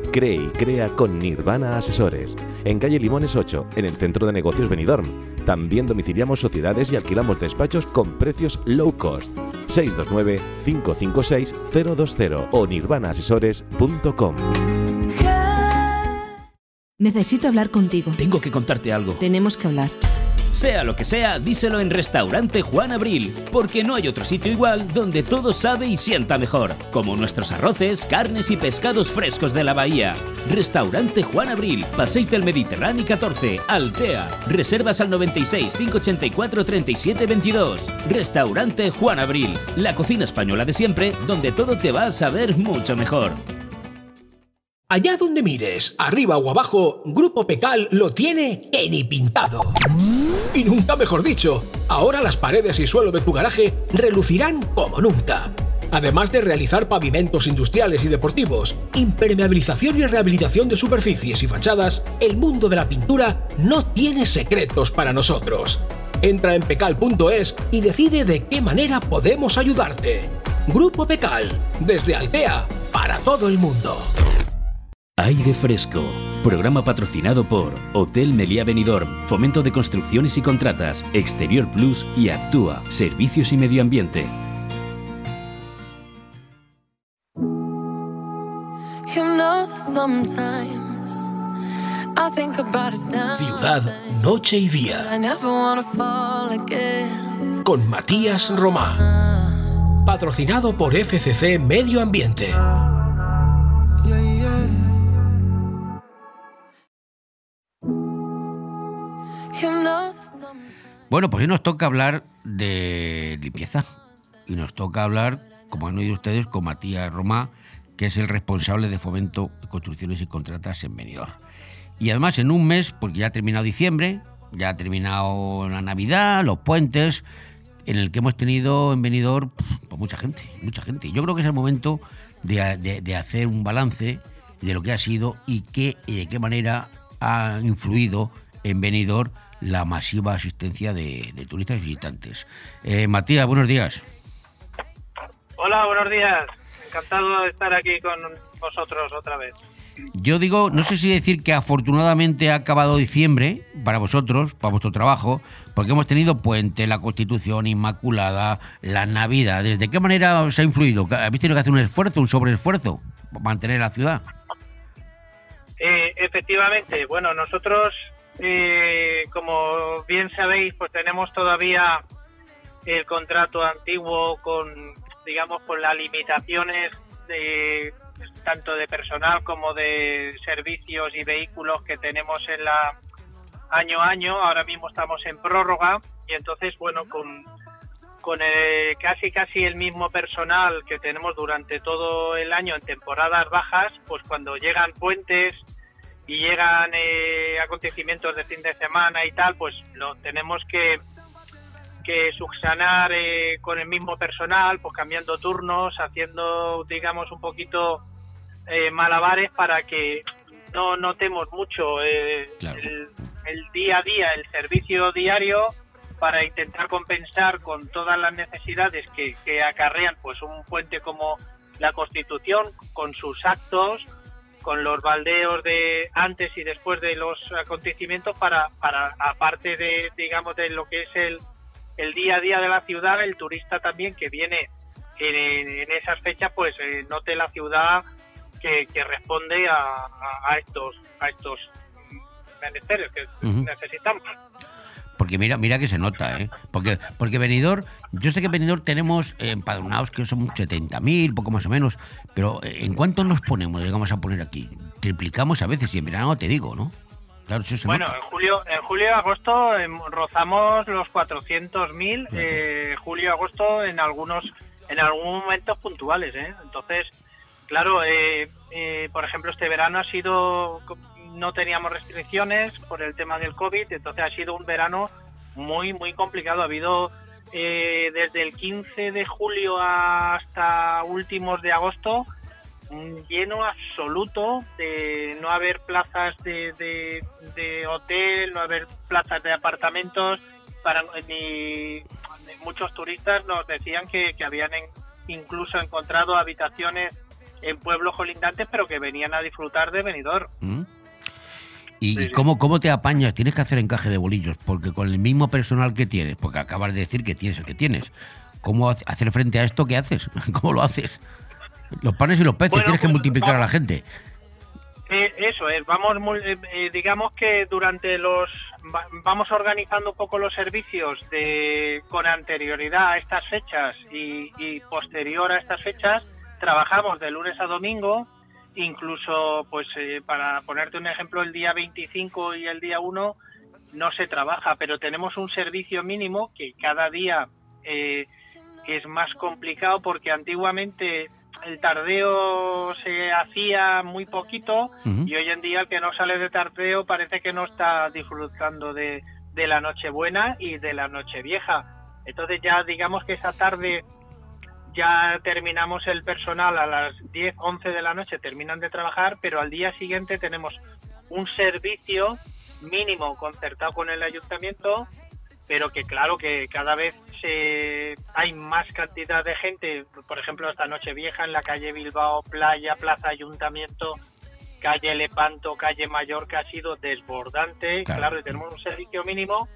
Cree y crea con Nirvana Asesores. En calle Limones 8, en el centro de negocios Benidorm. También domiciliamos sociedades y alquilamos despachos con precios low cost. 629-556-020 o nirvanaasesores.com. Necesito hablar contigo. Tengo que contarte algo. Tenemos que hablar. Sea lo que sea, díselo en Restaurante Juan Abril, porque no hay otro sitio igual donde todo sabe y sienta mejor, como nuestros arroces, carnes y pescados frescos de la bahía. Restaurante Juan Abril, Paséis del Mediterráneo 14, Altea. Reservas al 96 584 37 22. Restaurante Juan Abril, la cocina española de siempre, donde todo te va a saber mucho mejor. Allá donde mires, arriba o abajo, Grupo Pecal lo tiene que ni pintado. Y nunca mejor dicho, ahora las paredes y suelo de tu garaje relucirán como nunca. Además de realizar pavimentos industriales y deportivos, impermeabilización y rehabilitación de superficies y fachadas, el mundo de la pintura no tiene secretos para nosotros. Entra en pecal.es y decide de qué manera podemos ayudarte. Grupo Pecal, desde Altea, para todo el mundo. Aire Fresco. Programa patrocinado por Hotel Meliá Benidorm, Fomento de Construcciones y Contratas, Exterior Plus y Actúa, Servicios y Medio Ambiente. Ciudad, noche y día. Con Matías Román. Patrocinado por FCC Medio Ambiente. Bueno, pues hoy nos toca hablar de limpieza. Y nos toca hablar, como han oído ustedes, con Matías Romá, que es el responsable de fomento construcciones y contratas en Benidorm. Y además en un mes, porque ya ha terminado diciembre, ya ha terminado la Navidad, los puentes, en el que hemos tenido en Benidorm pues, mucha gente, mucha gente. Y Yo creo que es el momento de hacer un balance de lo que ha sido y, qué, y de qué manera ha influido en Benidorm la masiva asistencia de, de turistas y visitantes. Eh, Matías, buenos días. Hola, buenos días. Encantado de estar aquí con vosotros otra vez. Yo digo, no sé si decir que afortunadamente ha acabado diciembre para vosotros, para vuestro trabajo, porque hemos tenido puente, la Constitución Inmaculada, la Navidad. ¿Desde qué manera os ha influido? ¿Habéis tenido que hacer un esfuerzo, un sobreesfuerzo para mantener la ciudad? Eh, efectivamente, bueno, nosotros, eh, como bien sabéis, pues tenemos todavía el contrato antiguo con, digamos, con las limitaciones de tanto de personal como de servicios y vehículos que tenemos en la año a año. Ahora mismo estamos en prórroga y entonces, bueno, con, con eh, casi casi el mismo personal que tenemos durante todo el año en temporadas bajas, pues cuando llegan puentes y llegan eh, acontecimientos de fin de semana y tal, pues lo tenemos que que subsanar eh, con el mismo personal, pues cambiando turnos, haciendo, digamos, un poquito eh, malabares para que no notemos mucho eh, el, el día a día, el servicio diario, para intentar compensar con todas las necesidades que, que acarrean pues un puente como la Constitución, con sus actos, con los baldeos de antes y después de los acontecimientos para, para aparte de digamos de lo que es el, el día a día de la ciudad el turista también que viene en, en esas fechas pues eh, note la ciudad que, que responde a, a- a estos a estos menesteres que necesitamos Porque mira, mira que se nota, ¿eh? Porque, porque Benidorm, yo sé que Benidorm tenemos empadronados que son 70.000, poco más o menos, pero eh, ¿en cuánto nos ponemos, digamos, a poner aquí? Triplicamos a veces y en verano te digo, ¿no? Claro, eso se Bueno, nota. en julio, en julio y agosto em, rozamos los 400.000, eh, julio y agosto en algunos, en algunos momentos puntuales, ¿eh? Entonces, claro, eh, eh, por ejemplo, este verano ha sido, no teníamos restricciones por el tema del COVID, entonces ha sido un verano muy, muy complicado. Ha habido eh, desde el 15 de julio hasta últimos de agosto un lleno absoluto de no haber plazas de, de, hotel, no haber plazas de apartamentos, para ni, muchos turistas nos decían que, habían incluso encontrado habitaciones en pueblos colindantes, pero que venían a disfrutar de Benidorm. ¿Mm? ¿Y cómo, cómo te apañas? Tienes que hacer encaje de bolillos, porque con el mismo personal que tienes, porque acabas de decir que tienes el que tienes, ¿cómo ha- hacer frente a esto? ¿Qué haces? ¿Cómo lo haces? Los panes y los peces, Bueno, tienes que pues, multiplicar a la gente. Eh, eso es, vamos, eh, eh, digamos que durante los, va- vamos organizando un poco los servicios de, con anterioridad a estas fechas y, y posterior a estas fechas, trabajamos de lunes a domingo, incluso, pues, eh, para ponerte un ejemplo, el día 25 y el día 1 no se trabaja, pero tenemos un servicio mínimo que cada día eh, es más complicado porque antiguamente el tardeo se hacía muy poquito y hoy en día el que no sale de tardeo parece que no está disfrutando de, de la Nochebuena y de la Nochevieja. Entonces ya digamos que esa tarde ya terminamos el personal a las 10, 11 de la noche, terminan de trabajar, pero al día siguiente tenemos un servicio mínimo concertado con el ayuntamiento, pero que claro que cada vez se, hay más cantidad de gente, por ejemplo, esta noche vieja en la calle Bilbao, Playa, Plaza Ayuntamiento, calle Lepanto, calle Mayor, que ha sido desbordante, Claro. claro, y tenemos un servicio mínimo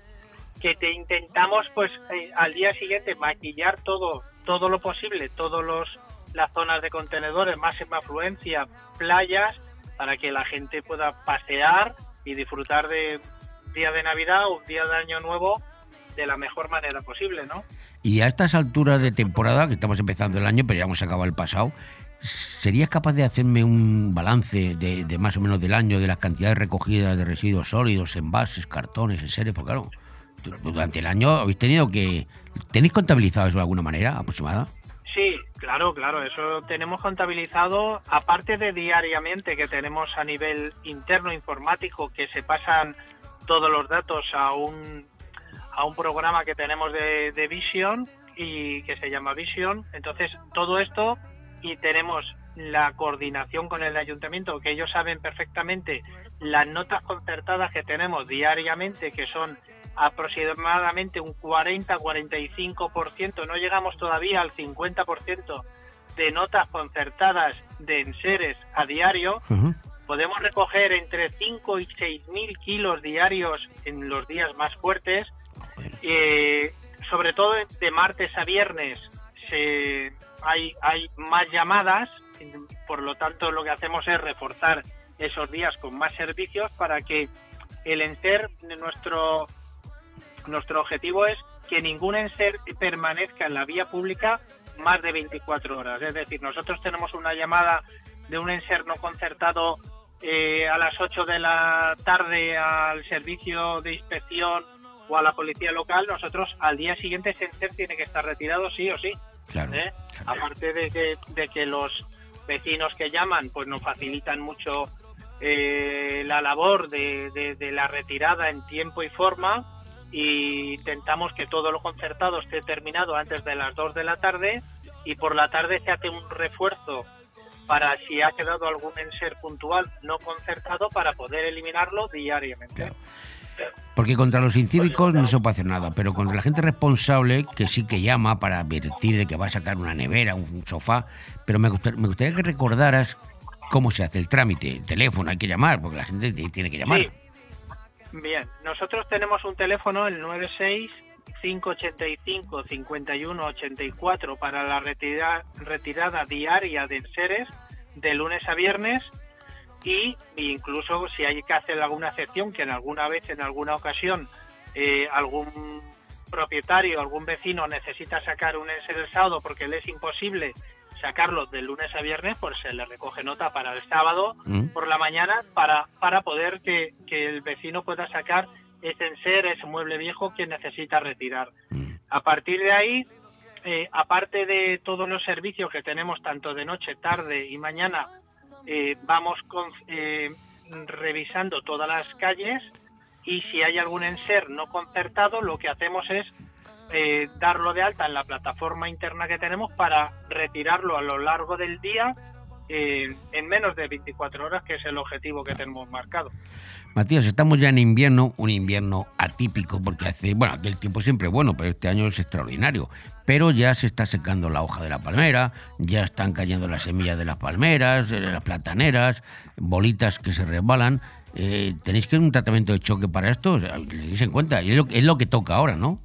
que te intentamos pues eh, al día siguiente maquillar todo todo lo posible todos los las zonas de contenedores máxima afluencia playas para que la gente pueda pasear y disfrutar de día de navidad o un día de año nuevo de la mejor manera posible no Y a estas alturas de temporada, que estamos empezando el año, pero ya hemos acabado el pasado, ¿serías capaz de hacerme un balance de, de más o menos del año, de las cantidades recogidas de residuos sólidos, envases, cartones, enseres? Porque claro, du- durante el año habéis tenido que... ¿Tenéis contabilizado eso de alguna manera aproximada? Sí, claro, claro, eso tenemos contabilizado, aparte de diariamente que tenemos a nivel interno informático que se pasan todos los datos a un, a un programa que tenemos de, de Vision y que se llama Vision. Entonces, todo esto y tenemos la coordinación con el ayuntamiento, que ellos saben perfectamente las notas concertadas que tenemos diariamente, que son aproximadamente un 40-45%, no llegamos todavía al 50% de notas concertadas de enseres a diario, podemos recoger entre 5 y 6 mil kilos diarios en los días más fuertes. Eh, sobre todo de martes a viernes se, hay, hay más llamadas, por lo tanto lo que hacemos es reforzar esos días con más servicios para que el enser, nuestro, nuestro objetivo es que ningún enser permanezca en la vía pública más de 24 horas. Es decir, nosotros tenemos una llamada de un enser no concertado eh, a las 8 de la tarde al servicio de inspección o a la policía local, nosotros al día siguiente ese enser tiene que estar retirado sí o sí. ¿eh? Aparte de que, de que los vecinos que llaman pues nos facilitan mucho eh, la labor de, de- de la retirada en tiempo y forma y intentamos que todo lo concertado esté terminado antes de las 2 de la tarde y por la tarde se hace un refuerzo para si ha quedado algún enser puntual no concertado para poder eliminarlo diariamente. Porque contra los incívicos no se puede hacer nada, pero contra la gente responsable que sí que llama para advertir de que va a sacar una nevera, un sofá, pero me gustaría, me gustaría que recordaras cómo se hace el trámite, el teléfono, hay que llamar, porque la gente tiene que llamar. Sí. Bien, nosotros tenemos un teléfono, el 96 585 51 84 para la retira- retirada diaria de enseres de lunes a viernes y incluso si hay que hacer alguna excepción, que en alguna vez, en alguna ocasión, eh, algún propietario, algún vecino necesita sacar un enser el sábado porque le es imposible sacarlo de lunes a viernes, pues se le recoge nota para el sábado Mm. por la mañana para, para poder que, que el vecino pueda sacar ese enser, ese mueble viejo que necesita retirar. A partir de ahí, eh, aparte de todos los servicios que tenemos tanto de noche, tarde y mañana, eh, vamos con- eh, revisando todas las calles y si hay algún enser no concertado, lo que hacemos es eh, darlo de alta en la plataforma interna que tenemos para retirarlo a lo largo del día eh, en menos de 24 horas, que es el objetivo que tenemos marcado. Matías, estamos ya en invierno, un invierno atípico, porque hace, bueno, el tiempo siempre es bueno, pero este año es extraordinario. Pero ya se está secando la hoja de la palmera, ya están cayendo las semillas de las palmeras, eh, las plataneras, bolitas que se resbalan. Eh, ¿Tenéis que un tratamiento de choque para esto? Tenéis en cuenta, es lo, es lo que toca ahora, ¿no?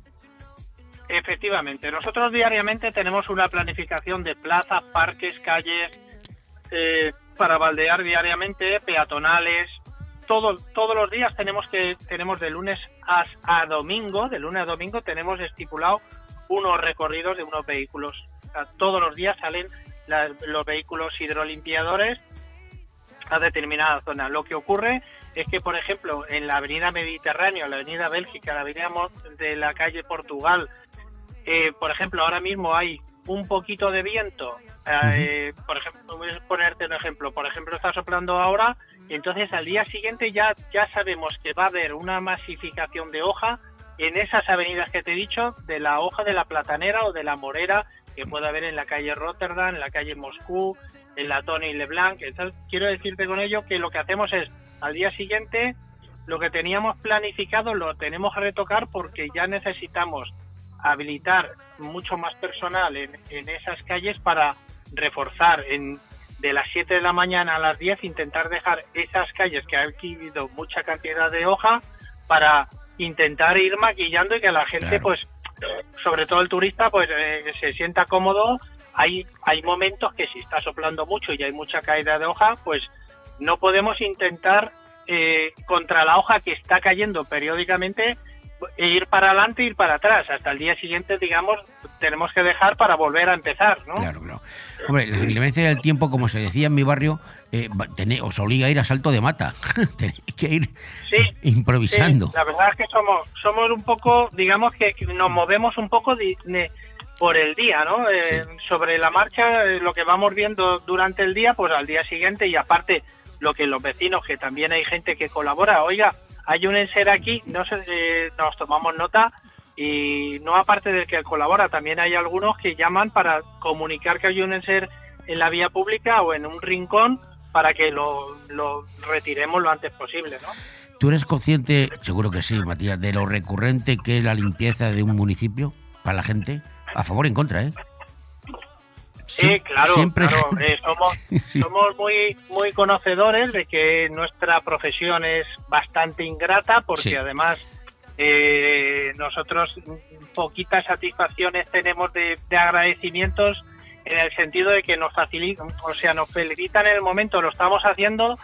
Efectivamente, nosotros diariamente tenemos una planificación de plazas, parques, calles, eh, para baldear diariamente, peatonales, todo, todos los días tenemos que tenemos de lunes a, domingo, de lunes a domingo tenemos estipulado unos recorridos de unos vehículos. O sea, todos los días salen los vehículos hidrolimpiadores a determinada zona. Lo que ocurre es que, por ejemplo, en la avenida Mediterráneo, la avenida Bélgica, la avenida de la calle Portugal, eh, por ejemplo, ahora mismo hay un poquito de viento. eh, por ejemplo, voy a ponerte un ejemplo. Por ejemplo, está soplando ahora y entonces al día siguiente ya, ya sabemos que va a haber una masificación de hoja en esas avenidas que te he dicho, de la hoja de la platanera o de la morera que puede haber en la calle Rotterdam, en la calle Moscú, en la Tony Leblanc. Entonces, quiero decirte con ello que lo que hacemos es, al día siguiente, lo que teníamos planificado lo tenemos que retocar porque ya necesitamos habilitar mucho más personal en, en esas calles para reforzar en, de las 7 de la mañana a las 10, intentar dejar esas calles que ha adquirido mucha cantidad de hoja para intentar ir maquillando y que la gente, Claro. pues, sobre todo el turista, pues eh, se sienta cómodo. Hay, hay momentos que si está soplando mucho y hay mucha caída de hoja, pues no podemos intentar eh, contra la hoja que está cayendo periódicamente ir para adelante e ir para atrás. Hasta el día siguiente, digamos, tenemos que dejar para volver a empezar, ¿no? Claro, claro. Hombre, la inclemencia del tiempo, como se decía en mi barrio, eh, tené- os obliga a ir a salto de mata. Tenéis que ir improvisando. Sí, la verdad es que somos, somos un poco, digamos que nos movemos un poco de- por el día, ¿no? Eh, Sobre la marcha, eh, lo que vamos viendo durante el día, pues al día siguiente y aparte lo que los vecinos, que también hay gente que colabora, oiga, hay un enser aquí, no sé, eh, nos tomamos nota y no aparte del que colabora, también hay algunos que llaman para comunicar que hay un enser en la vía pública o en un rincón para que lo, lo retiremos lo antes posible, ¿no? ¿Tú eres consciente, seguro que sí, Matías, de lo recurrente que es la limpieza de un municipio para la gente? A favor y en contra, ¿eh? Sí, claro, siempre claro. eh, somos, Sí. somos muy, muy conocedores de que nuestra profesión es bastante ingrata porque Sí. además eh, nosotros poquitas satisfacciones tenemos de, de agradecimientos en el sentido de que nos facilitan, o sea, nos felicitan en el momento, lo estamos haciendo,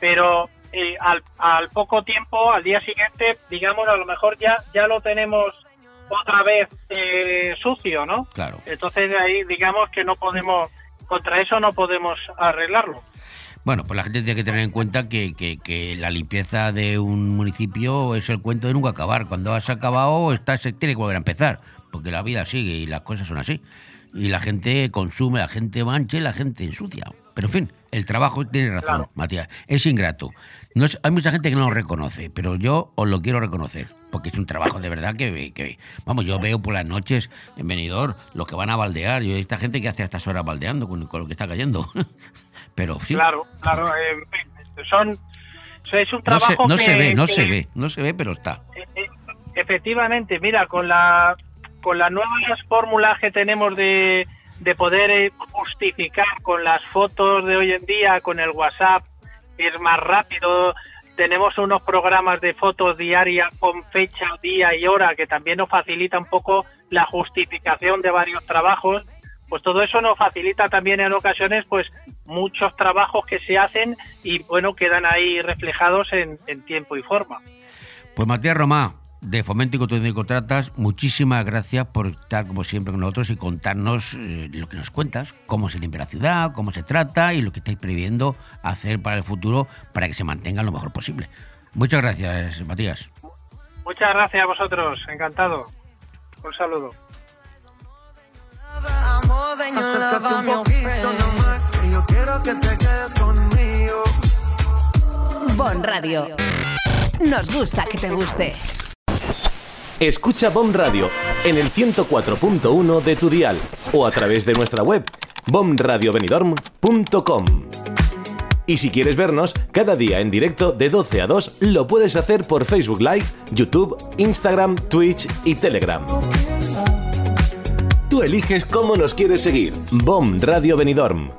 pero eh, al, al poco tiempo, al día siguiente, digamos, a lo mejor ya, ya lo tenemos otra vez eh, sucio, ¿no? Claro. Entonces ahí digamos que no podemos, contra eso no podemos arreglarlo. Bueno, pues la gente tiene que tener en cuenta que, que- que la limpieza de un municipio es el cuento de nunca acabar. Cuando has acabado, está, se tiene que volver a empezar, porque la vida sigue y las cosas son así. Y la gente consume, la gente mancha y la gente ensucia. Pero en fin, el trabajo tiene razón, Claro. Matías. Es ingrato. No es- hay mucha gente que no lo reconoce, pero yo os lo quiero reconocer, porque es un trabajo de verdad que, que- vamos, yo veo por las noches en venidor los que van a baldear. Yo esta gente que hace a estas horas baldeando con, con lo que está cayendo. pero sí. Claro, claro, eh, son es un No se, trabajo no que, se ve, no que- se ve, no se ve, pero está. Efectivamente, mira, con la con las nuevas fórmulas que tenemos de, de poder eh, justificar con las fotos de hoy en día, con el WhatsApp, es más rápido. Tenemos unos programas de fotos diarias con fecha, día y hora que también nos facilita un poco la justificación de varios trabajos. Pues todo eso nos facilita también en ocasiones pues muchos trabajos que se hacen y bueno quedan ahí reflejados en, en tiempo y forma. Pues Matías Romá, de Fomento y Construcción de Contratas, muchísimas gracias por estar como siempre con nosotros y contarnos eh, lo que nos cuentas, cómo se limpia la ciudad, cómo se trata y lo que estáis previendo hacer para el futuro para que se mantenga lo mejor posible. Muchas gracias, Matías. Muchas gracias a vosotros, encantado. Un saludo. Acércate un poquito nomás, que yo quiero que te quedes conmigo. Bon Radio. Nos gusta que te guste. Escucha BOM Radio en el 104.1 de tu dial o a través de nuestra web bomradiobenidorm.com. Y si quieres vernos cada día en directo de 12 a 2, lo puedes hacer por Facebook Live, YouTube, Instagram, Twitch y Telegram. Tú eliges cómo nos quieres seguir. BOM Radio Benidorm.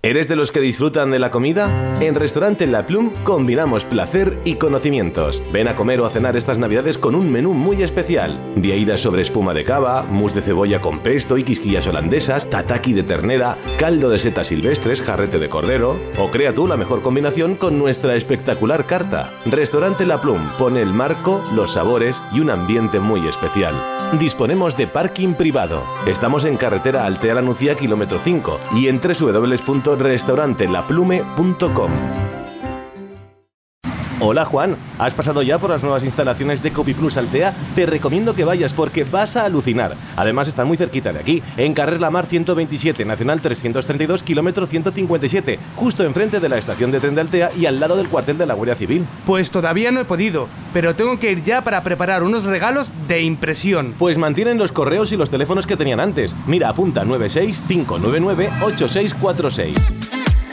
¿Eres de los que disfrutan de la comida? En Restaurante La Plum combinamos placer y conocimientos. Ven a comer o a cenar estas navidades con un menú muy especial. Vieiras sobre espuma de cava, mousse de cebolla con pesto y quisquillas holandesas, tataki de ternera, caldo de setas silvestres, jarrete de cordero. O crea tú la mejor combinación con nuestra espectacular carta. Restaurante La Plum pone el marco, los sabores y un ambiente muy especial. Disponemos de parking privado. Estamos en carretera Altea La Nucía, kilómetro 5 y en www.restaurantelaplume.com. Hola Juan, ¿has pasado ya por las nuevas instalaciones de Copy Plus Altea? Te recomiendo que vayas porque vas a alucinar. Además están muy cerquita de aquí, en Carrer La Mar 127, Nacional 332, kilómetro 157, justo enfrente de la estación de tren de Altea y al lado del cuartel de la Guardia Civil. Pues todavía no he podido, pero tengo que ir ya para preparar unos regalos de impresión. Pues mantienen los correos y los teléfonos que tenían antes. Mira, apunta 965998646.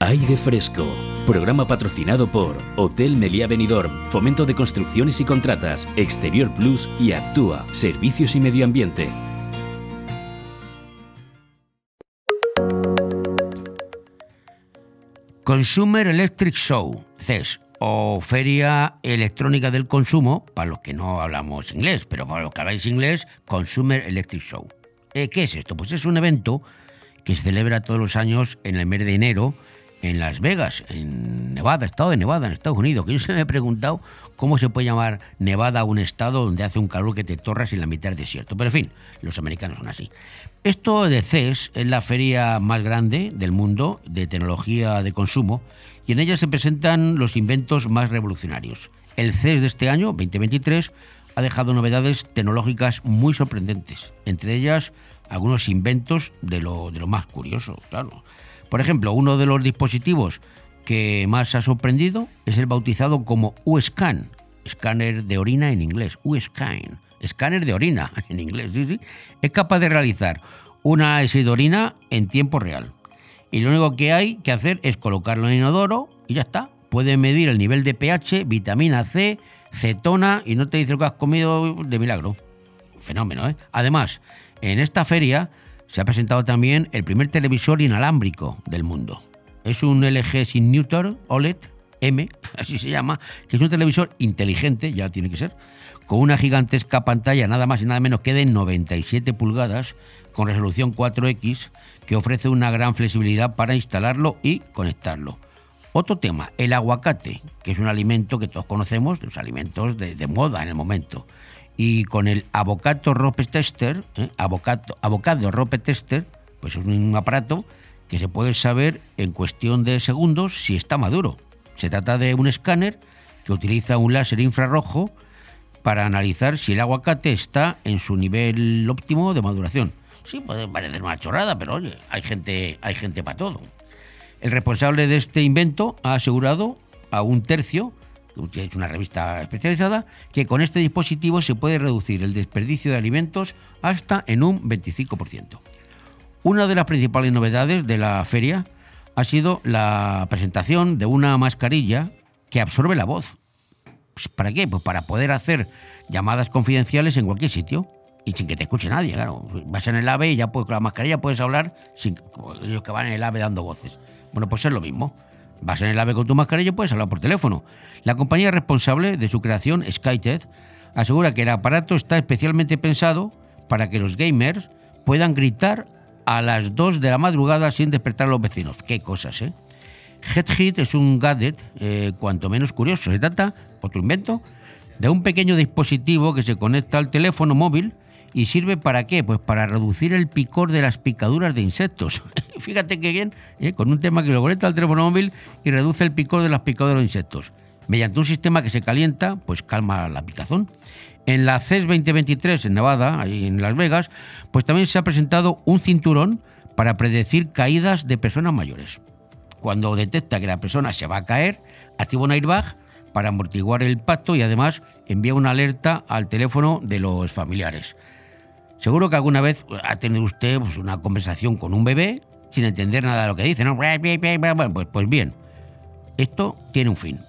Aire Fresco. Programa patrocinado por Hotel Meliá Benidorm, Fomento de Construcciones y Contratas, Exterior Plus y Actúa, Servicios y Medio Ambiente. Consumer Electric Show, CES, o Feria Electrónica del Consumo, para los que no hablamos inglés, pero para los que habláis inglés, Consumer Electric Show. Eh, ¿Qué es esto? Pues es un evento que se celebra todos los años en el mes de enero en Las Vegas, en Nevada, estado de Nevada, en Estados Unidos. Que yo se me he preguntado cómo se puede llamar Nevada un estado donde hace un calor que te torras y la mitad es desierto. Pero en fin, los americanos son así. Esto de CES es la feria más grande del mundo de tecnología de consumo y en ella se presentan los inventos más revolucionarios. El CES de este año, 2023, ha dejado novedades tecnológicas muy sorprendentes, entre ellas algunos inventos de lo, de lo más curioso, claro. Por ejemplo, uno de los dispositivos que más ha sorprendido es el bautizado como U-Scan, escáner de orina en inglés, U-Scan, escáner de orina en inglés, sí, sí. Es capaz de realizar una análisis orina en tiempo real. Y lo único que hay que hacer es colocarlo en inodoro y ya está. Puede medir el nivel de pH, vitamina C, cetona y no te dice lo que has comido de milagro. Fenómeno, ¿eh? Además, en esta feria se ha presentado también el primer televisor inalámbrico del mundo. Es un LG sin Newton OLED M, así se llama, que es un televisor inteligente, ya tiene que ser, con una gigantesca pantalla nada más y nada menos que de 97 pulgadas con resolución 4X que ofrece una gran flexibilidad para instalarlo y conectarlo. Otro tema, el aguacate, que es un alimento que todos conocemos, los alimentos de, de moda en el momento. Y con el Avocado Rope Tester, ¿eh? Avocado, Avocado Rope Tester, pues es un aparato que se puede saber en cuestión de segundos si está maduro. Se trata de un escáner que utiliza un láser infrarrojo para analizar si el aguacate está en su nivel óptimo de maduración. Sí, puede parecer una chorrada, pero oye, hay gente, hay gente para todo. El responsable de este invento ha asegurado a un tercio, es una revista especializada, que con este dispositivo se puede reducir el desperdicio de alimentos hasta en un 25%. Una de las principales novedades de la feria ha sido la presentación de una mascarilla que absorbe la voz. Pues, ¿Para qué? Pues para poder hacer llamadas confidenciales en cualquier sitio y sin que te escuche nadie, claro. Vas en el AVE y ya puedes, con la mascarilla puedes hablar sin ellos que van en el AVE dando voces. Bueno, pues es lo mismo. Vas en el AVE con tu mascarilla y puedes hablar por teléfono. La compañía responsable de su creación, SkyTed, asegura que el aparato está especialmente pensado para que los gamers puedan gritar a las 2 de la madrugada sin despertar a los vecinos. Qué cosas, ¿eh? HeadHit es un gadget eh, cuanto menos curioso. Se trata, otro invento, de un pequeño dispositivo que se conecta al teléfono móvil y sirve para qué? Pues para reducir el picor de las picaduras de insectos. Fíjate qué bien, ¿eh? con un tema que lo conecta al teléfono móvil y reduce el picor de las picaduras de insectos. Mediante un sistema que se calienta, pues calma la picazón. En la CES 2023 en Nevada, ahí en Las Vegas, pues también se ha presentado un cinturón para predecir caídas de personas mayores. Cuando detecta que la persona se va a caer, activa un airbag para amortiguar el impacto y además envía una alerta al teléfono de los familiares. Seguro que alguna vez ha tenido usted pues, una conversación con un bebé sin entender nada de lo que dice, ¿no? Pues, pues bien, esto tiene un fin.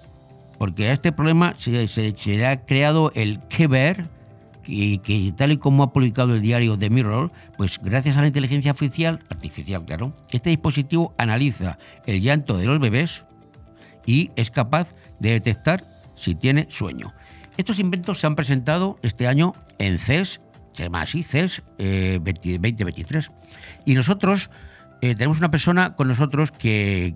Porque a este problema se, le ha creado el que ver, que tal y como ha publicado el diario The Mirror, pues gracias a la inteligencia artificial, artificial claro, este dispositivo analiza el llanto de los bebés y es capaz de detectar si tiene sueño. Estos inventos se han presentado este año en CES, se llama así, CES eh, 20 2023. Y nosotros eh, tenemos una persona con nosotros que,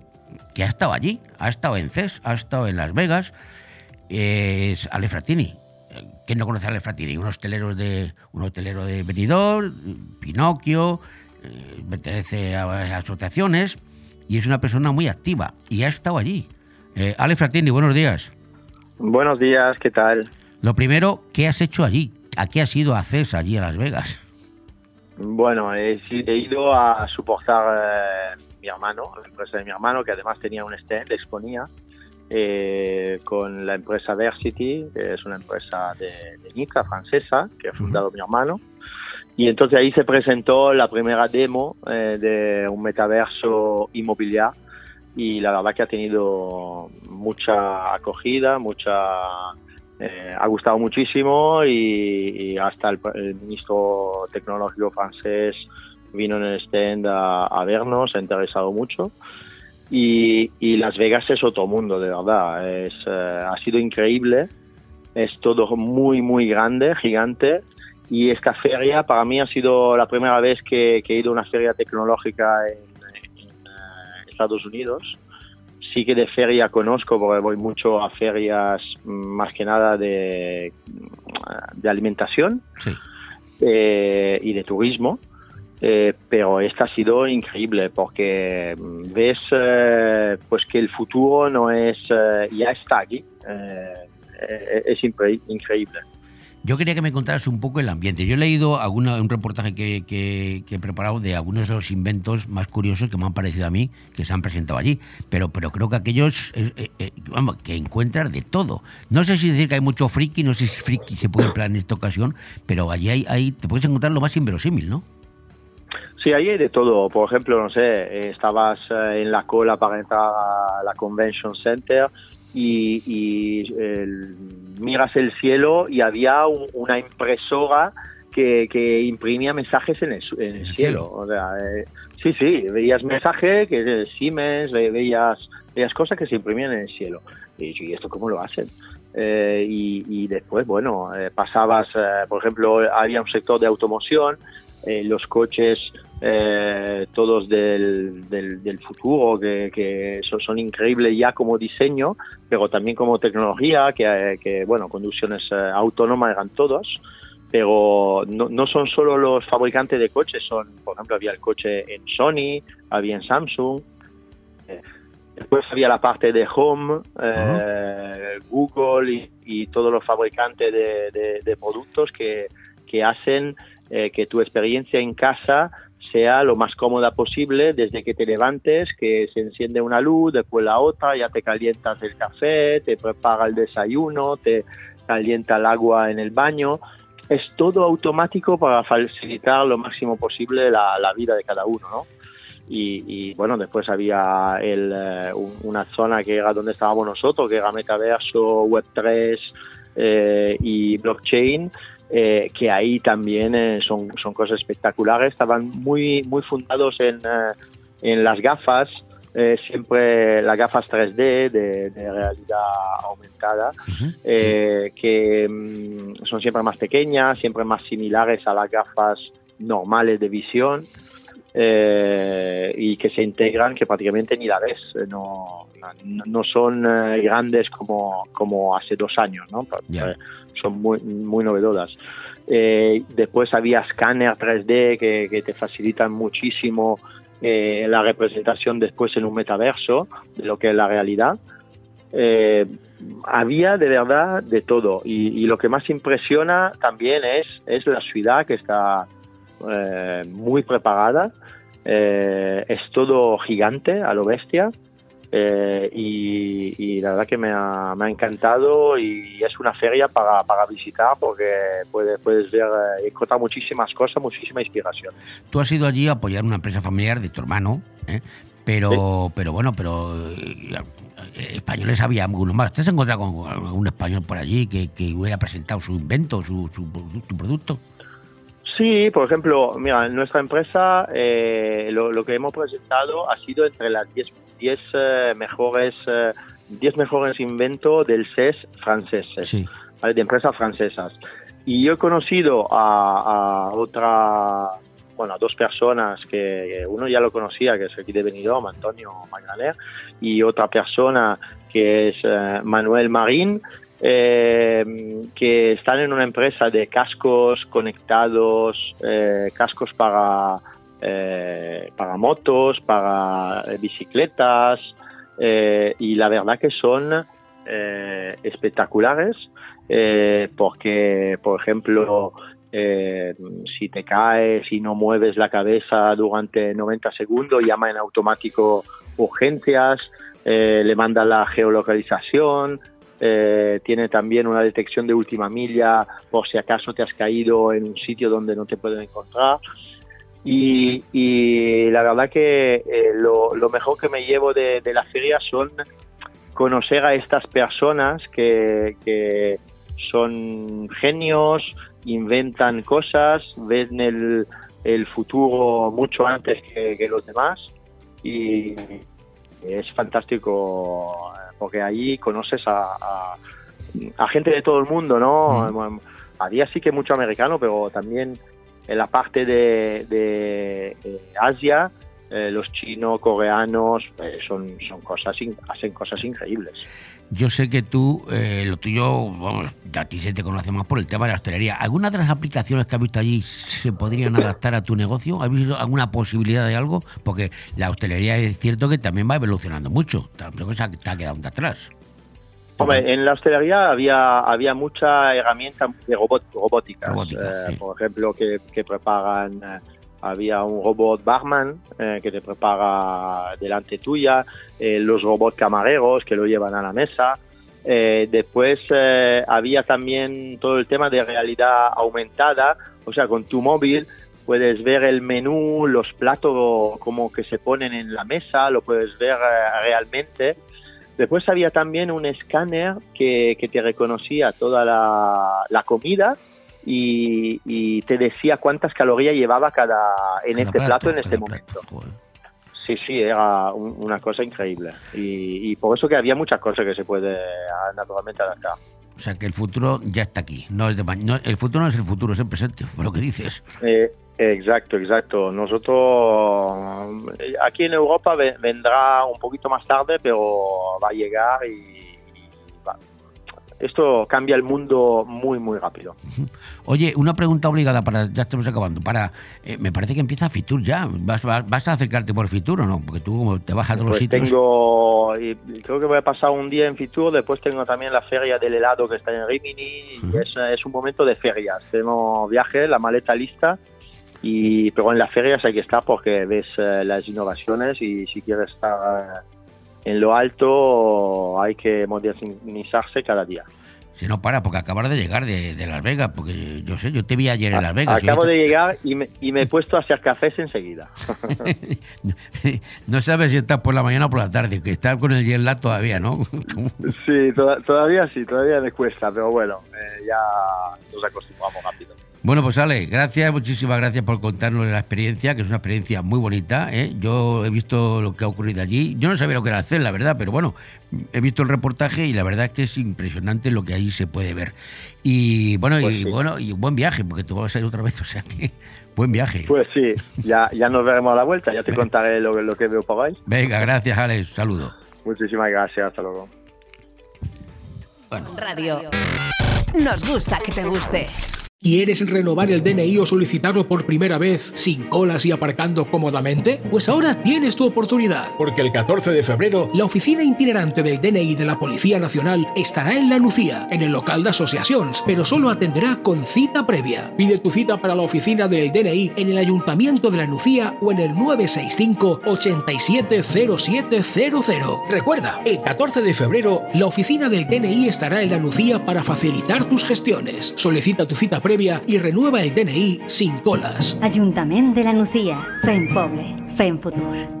que ha estado allí, ha estado en CES, ha estado en Las Vegas, eh, es Ale Frattini. Eh, ¿Quién no conoce a Ale Frattini? Un hotelero de, un hotelero de Benidorm, Pinocchio, eh, pertenece a asociaciones y es una persona muy activa y ha estado allí. Eh, Ale Frattini, buenos días. Buenos días, ¿qué tal? Lo primero, ¿qué has hecho allí? ¿A qué has ido a CES allí a Las Vegas? Bueno, he, he ido a soportar eh, mi hermano, la empresa de mi hermano, que además tenía un stand, exponía, eh, con la empresa Versity, que es una empresa de, de Nica, francesa, que ha fundado mi hermano. Y entonces ahí se presentó la primera demo eh, de un metaverso inmobiliario y la verdad que ha tenido mucha acogida, mucha eh, ha gustado muchísimo y, hasta el, ministro tecnológico francés vino en el stand a, a vernos, ha interesado mucho. Y, y Las Vegas es otro mundo, de verdad. Es, eh, ha sido increíble. Es todo muy, muy grande, gigante. Y esta feria para mí ha sido la primera vez que, que he ido a una feria tecnológica en, en, eh, Estados Unidos. Sí que de feria conozco porque voy mucho a ferias mm, más que nada de, de alimentación eh, y de turismo. Eh, pero esta ha sido increíble porque mm, ves eh, pues que el futuro no es eh, ya está aquí Eh, eh, es increíble Yo quería que me contaras un poco el ambiente. Yo he leído alguna, un reportaje que, que- que he preparado de algunos de los inventos más curiosos que me han parecido a mí que se han presentado allí. Pero, pero creo que aquellos, eh, eh, eh, vamos, que encuentras de todo. No sé si decir que hay mucho friki, no sé si friki se puede emplear en esta ocasión, pero allí hay, hay- te puedes encontrar lo más inverosímil, ¿no? Sí, ahí hay de todo. Por ejemplo, no sé, estabas en la cola para entrar a la Convention Center y, y, el- miras el cielo y había un- una impresora que, que imprimía mensajes en el, en el cielo. O sea, eh, sí, sí, veías mensajes que de Siemens, ve- veías, veías cosas que se imprimían en el cielo. Y, yo, ¿y esto cómo lo hacen? Eh, y, y después, bueno, eh, pasabas, eh, por ejemplo, había un sector de automoción, eh, los coches eh, todos del, del, del futuro que, que son, increíbles ya como diseño, pero también como tecnología, que, que bueno, conducciones eh, autónomas eran todos, pero no, no son solo los fabricantes de coches, son, por ejemplo, había el coche en Sony, había en Samsung, eh, Después había la parte de Home, eh, Google y, y todos los fabricantes de, de- de productos que, que hacen eh, que tu experiencia en casa sea lo más cómoda posible desde que te levantes, que se enciende una luz, después la otra, ya te calientas el café, te prepara el desayuno, te calienta el agua en el baño. Es todo automático para facilitar lo máximo posible la, la vida de cada uno, ¿no? Y, y, bueno, después había el, eh, un- una zona que era donde estábamos nosotros, que era metaverso, Web3 eh, y blockchain, eh, que ahí también eh, son, son cosas espectaculares. Estaban muy, muy fundados en, eh, en las gafas, eh, siempre las gafas 3D de, de realidad aumentada, eh, que mm, son siempre más pequeñas, siempre más similares a las gafas normales de visión eh, y que se integran que prácticamente ni la ves, eh, no, no, no son eh, grandes como, como hace dos años, ¿no? Eh, son muy, muy novedosas. Eh, después había escáner 3D que, que te facilitan muchísimo eh, la representación después en un metaverso de lo que es la realidad. Eh, había de verdad de todo y, y lo que más impresiona también es, es la ciudad que está eh, muy preparada. Eh, es todo gigante a lo bestia. Eh, y, y la verdad que me ha, me ha encantado y es una feria para, para visitar porque puedes, puedes ver, eh, encontrar muchísimas cosas, muchísima inspiración. Tú has ido allí a apoyar una empresa familiar de tu hermano, ¿eh? pero, pero bueno, pero españoles había algunos más. ¿Te has encontrado con algún español por allí que, que hubiera presentado su invento, su, su, su producto? Sí, por ejemplo, mira, en nuestra empresa eh, lo, lo que hemos presentado ha sido entre las 10 10 eh, mejores eh, 10 mejores inventos del CES franceses, ¿vale? de empresas francesas. Y yo he conocido a, a otra, bueno, a dos personas que uno ya lo conocía, que es aquí de Benidorm, Antonio Magnaner, y otra persona que es eh, Manuel Marín, eh, que están en una empresa de cascos conectados, eh, cascos para, eh, para motos, para bicicletas, y la verdad que son espectaculares porque, por ejemplo, si te caes y no mueves la cabeza durante 90 segundos, llama en automático urgencias, le manda la geolocalización, eh, tiene también una detección de última milla por si acaso te has caído en un sitio donde no te pueden encontrar. Y, y la verdad que eh, lo, lo mejor que me llevo de, de la feria son conocer a estas personas que, que son genios, inventan cosas, ven el, el futuro mucho antes que, que los demás y es fantástico porque allí conoces a, a, a gente de todo el mundo, ¿no? Había sí que mucho americano, pero también en la parte de, de, eh, Asia, eh, los chinos, coreanos, eh, son, son cosas, hacen cosas increíbles. Yo sé que tú, eh, lo tuyo, vamos, a ti se te conoce más por el tema de la hostelería. ¿Algunas de las aplicaciones que has visto allí se podrían adaptar a tu negocio? ¿Has visto alguna posibilidad de algo? Porque la hostelería es cierto que también va evolucionando mucho. Tampoco se ha, te ha quedado de atrás. Hombre, en la hostelería había, había mucha herramienta de robot, robóticas. Robóticas, Eh, Por ejemplo, que, que preparan, eh, había un robot barman eh, que te prepara delante tuya, eh, los robots camareros que lo llevan a la mesa. Eh, después eh, había también todo el tema de realidad aumentada, o sea, con tu móvil puedes ver el menú, los platos como que se ponen en la mesa, lo puedes ver eh, realmente. Después había también un escáner que, que te reconocía toda la, la comida y, y te decía cuántas calorías llevaba cada en Cada este plato, plato en este momento. Sí, sí, era un- una cosa increíble. Y, y por eso que había muchas cosas que se puede naturalmente adaptar. O sea, que el futuro ya está aquí. No es de no- el futuro no es el futuro, es el presente, por lo que dices. Eh, exacto, exacto. Nosotros eh, aquí en Europa ve- vendrá un poquito más tarde, pero va a llegar y, esto cambia el mundo muy, muy rápido. Oye, una pregunta obligada para, ya estamos acabando. Para, eh, me parece que empieza Fitur ya. ¿Vas, vas, vas a acercarte por Fitur o no? Porque tú como te bajas a todos los Pues sitios. tengo, creo que voy a pasar un día en Fitur, después tengo también la feria del helado que está en Rimini, y es, es un momento de ferias. Tenemos viaje, la maleta lista, y pero en las ferias hay que estar porque ves eh, las innovaciones y si quieres estar eh, en lo alto hay que modernizarse cada día. Si no para, porque acabas de llegar de, de Las Vegas, porque yo sé, yo te vi ayer en Las Vegas. Acabo de llegar y me, y me he puesto a hacer cafés enseguida. no sabes si estás por la mañana o por la tarde, que estás con el jet lag todavía, ¿no? sí, to- todavía sí, todavía me cuesta, pero bueno, eh, ya nos acostumbramos rápido. Bueno, pues Ale, gracias, muchísimas gracias por contarnos la experiencia, que es una experiencia muy bonita. ¿eh? Yo he visto lo que ha ocurrido allí. Yo no sabía lo que era hacer, la verdad, pero bueno, he visto el reportaje y la verdad es que es impresionante lo que ahí se puede ver. Y bueno, Pues y sí. bueno, y buen viaje, porque tú vas a ir otra vez, o sea que buen viaje. Pues sí, ya, ya nos veremos a la vuelta, ya te contaré lo, lo que veo por ahí. Venga, gracias, Ale, saludo. Muchísimas gracias, hasta luego. Radio. Nos gusta que te guste. ¿Quieres renovar el DNI o solicitarlo por primera vez sin colas y aparcando cómodamente? Pues ahora tienes tu oportunidad, porque el 14 de febrero la oficina itinerante del DNI de la Policía Nacional estará en La Nucía, en el local de asociaciones, pero solo atenderá con cita previa. Pide tu cita para la oficina del DNI en el Ayuntamiento de La Nucía o en el 965 870700. Recuerda, el 14 de febrero la oficina del DNI estará en La Nucía para facilitar tus gestiones. Solicita tu cita previa y renueva el DNI sin colas. Ajuntament de la Nucía. Fem poble. Fem futur.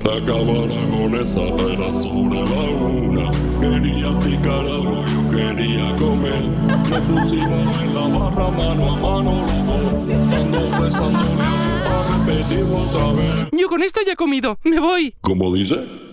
Acabar con esa era sobre la una. Quería picar algo, yo quería comer. Nos pusimos en la barra mano a mano los. Ando besándole a repetirlo otra vez. Yo con esto ya he comido. Me voy. ¿Cómo dice?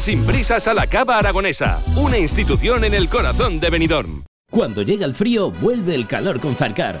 Sin prisas a la Cava Aragonesa, una institución en el corazón de Benidorm. Cuando llega el frío, vuelve el calor con Zarcar.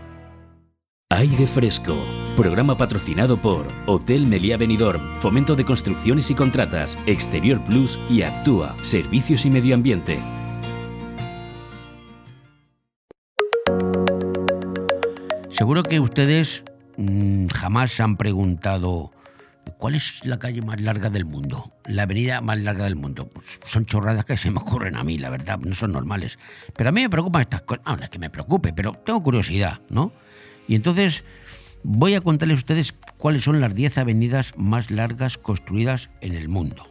Aire Fresco. Programa patrocinado por Hotel Meliá Benidorm, Fomento de Construcciones y Contratas, Exterior Plus y Actúa, Servicios y Medio Ambiente. Seguro que ustedes mm, jamás han preguntado cuál es la calle más larga del mundo, la avenida más larga del mundo. Son chorradas que se me ocurren a mí, la verdad, no son normales. Pero a mí me preocupan estas cosas. No, no es que me preocupe, pero tengo curiosidad, ¿no? Y entonces voy a contarles a ustedes cuáles son las 10 avenidas más largas construidas en el mundo.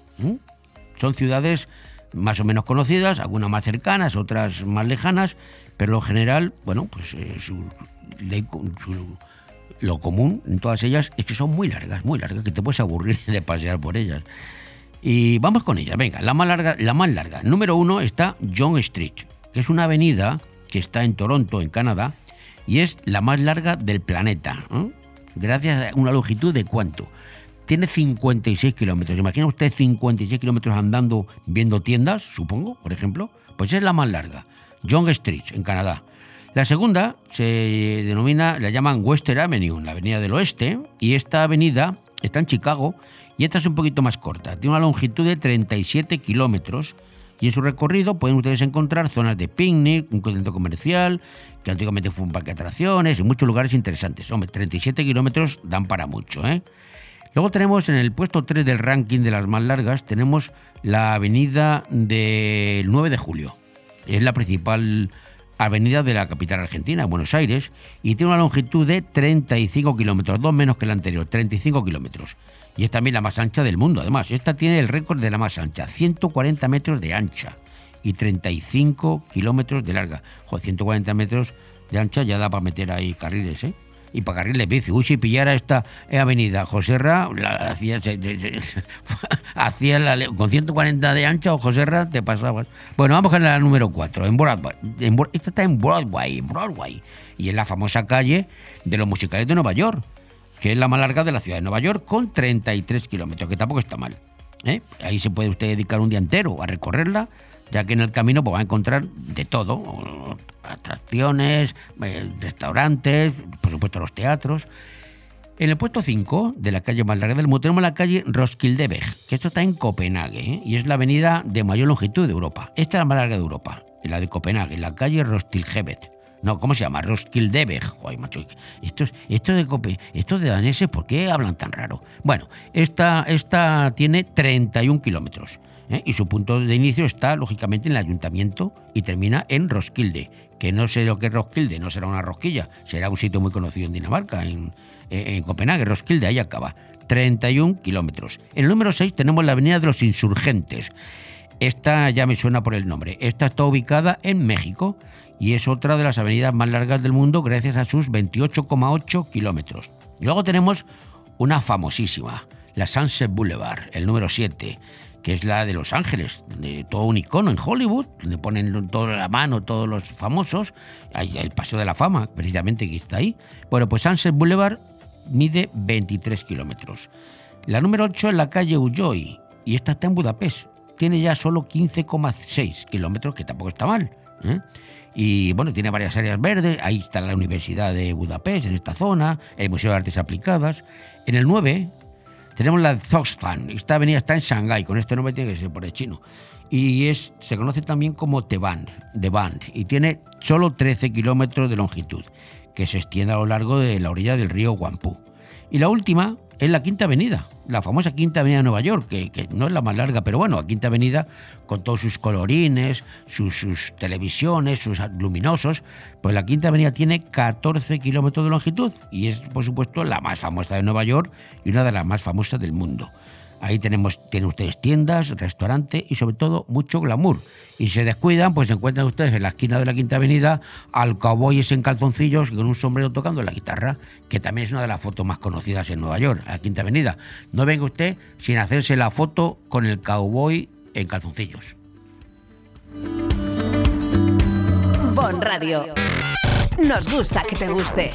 Son ciudades más o menos conocidas, algunas más cercanas, otras más lejanas, pero lo general, bueno, pues eh, lo común en todas ellas es que son muy largas, muy largas, que te puedes aburrir de pasear por ellas. Y vamos con ellas, venga, la más larga, la más larga. Número uno está John Street, que es una avenida que está en Toronto, en Canadá, y es la más larga del planeta. ¿eh? Gracias a una longitud de cuánto? Tiene 56 kilómetros. Imagina usted 56 kilómetros andando viendo tiendas, supongo, por ejemplo. Pues es la más larga. John Street, en Canadá. La segunda se denomina, la llaman Western Avenue, la avenida del oeste, y esta avenida está en Chicago y esta es un poquito más corta. Tiene una longitud de 37 kilómetros y en su recorrido pueden ustedes encontrar zonas de picnic, un centro comercial, que antiguamente fue un parque de atracciones y muchos lugares interesantes. Hombre, 37 kilómetros dan para mucho, ¿eh? Luego tenemos en el puesto 3 del ranking de las más largas, tenemos la avenida del 9 de julio. Es la principal avenida de la capital argentina, Buenos Aires, y tiene una longitud de 35 kilómetros, dos menos que la anterior, 35 kilómetros. Y es también la más ancha del mundo, además. Esta tiene el récord de la más ancha, 140 metros de ancha y 35 kilómetros de larga. Joder, 140 metros de ancha ya da para meter ahí carriles, ¿eh? Y para carriles bici. Uy, si pillara esta avenida Joserra, la hacía, se- se- hacía la con 140 de ancha o Joserra te pasabas. Bueno, vamos con la número 4, en Broadway. Esta está en Broadway, en Broadway. Y es la famosa calle de los musicales de Nueva York, que es la más larga de la ciudad de Nueva York, con 33 kilómetros, que tampoco está mal. ¿eh? Ahí se puede usted dedicar un día entero a recorrerla, ya que en el camino pues, va a encontrar de todo, atracciones, eh, restaurantes, por supuesto los teatros. En el puesto 5 de la calle más larga del mundo tenemos la calle Roskildeveg, que esto está en Copenhague ¿eh? y es la avenida de mayor longitud de Europa. Esta es la más larga de Europa, la de Copenhague, la calle Roskildeberg. No, ¿cómo se llama? Roskildeveg. Joder, macho, esto, es- esto de Cope, esto de daneses, ¿por qué hablan tan raro? Bueno, esta, esta tiene 31 kilómetros ¿eh? y su punto de inicio está, lógicamente, en el ayuntamiento y termina en Roskilde, que no sé lo que es Roskilde, no será una rosquilla, será un sitio muy conocido en Dinamarca, en, en- en Copenhague. Roskilde, ahí acaba. 31 kilómetros. En el número 6 tenemos la Avenida de los Insurgentes. Esta ya me suena por el nombre. Esta está ubicada en México y es otra de las avenidas más largas del mundo gracias a sus 28,8 kilómetros. Luego tenemos una famosísima, la Sunset Boulevard, el número 7, que es la de Los Ángeles, de todo un icono en Hollywood, donde ponen todo a la mano todos los famosos, hay el Paseo de la Fama, precisamente, que está ahí. Bueno, pues Sunset Boulevard mide 23 kilómetros. La número 8 es la calle Ulloy, y esta está en Budapest. Tiene ya solo 15,6 kilómetros, que tampoco está mal. ¿eh? Y bueno, tiene varias áreas verdes. Ahí está la Universidad de Budapest, en esta zona, el Museo de Artes Aplicadas. En el 9 tenemos la Zogstan. Esta avenida está en Shanghái, con este nombre tiene que ser por el chino. Y es, se conoce también como Teband, de Band, y tiene solo 13 kilómetros de longitud, que se extiende a lo largo de la orilla del río Guampú. Y la última es la Quinta Avenida, la famosa Quinta Avenida de Nueva York, que, no es la más larga, pero bueno, la Quinta Avenida con todos sus colorines, sus, sus televisiones, sus luminosos, pues la Quinta Avenida tiene 14 kilómetros de longitud y es, por supuesto, la más famosa de Nueva York y una de las más famosas del mundo. Ahí tenemos, tienen ustedes tiendas, restaurante y sobre todo mucho glamour. Y se descuidan, pues se encuentran ustedes en la esquina de la Quinta Avenida al cowboy ese en calzoncillos con un sombrero tocando la guitarra, que también es una de las fotos más conocidas en Nueva York, la Quinta Avenida. No venga usted sin hacerse la foto con el cowboy en calzoncillos. Bon Radio. Nos gusta que te guste.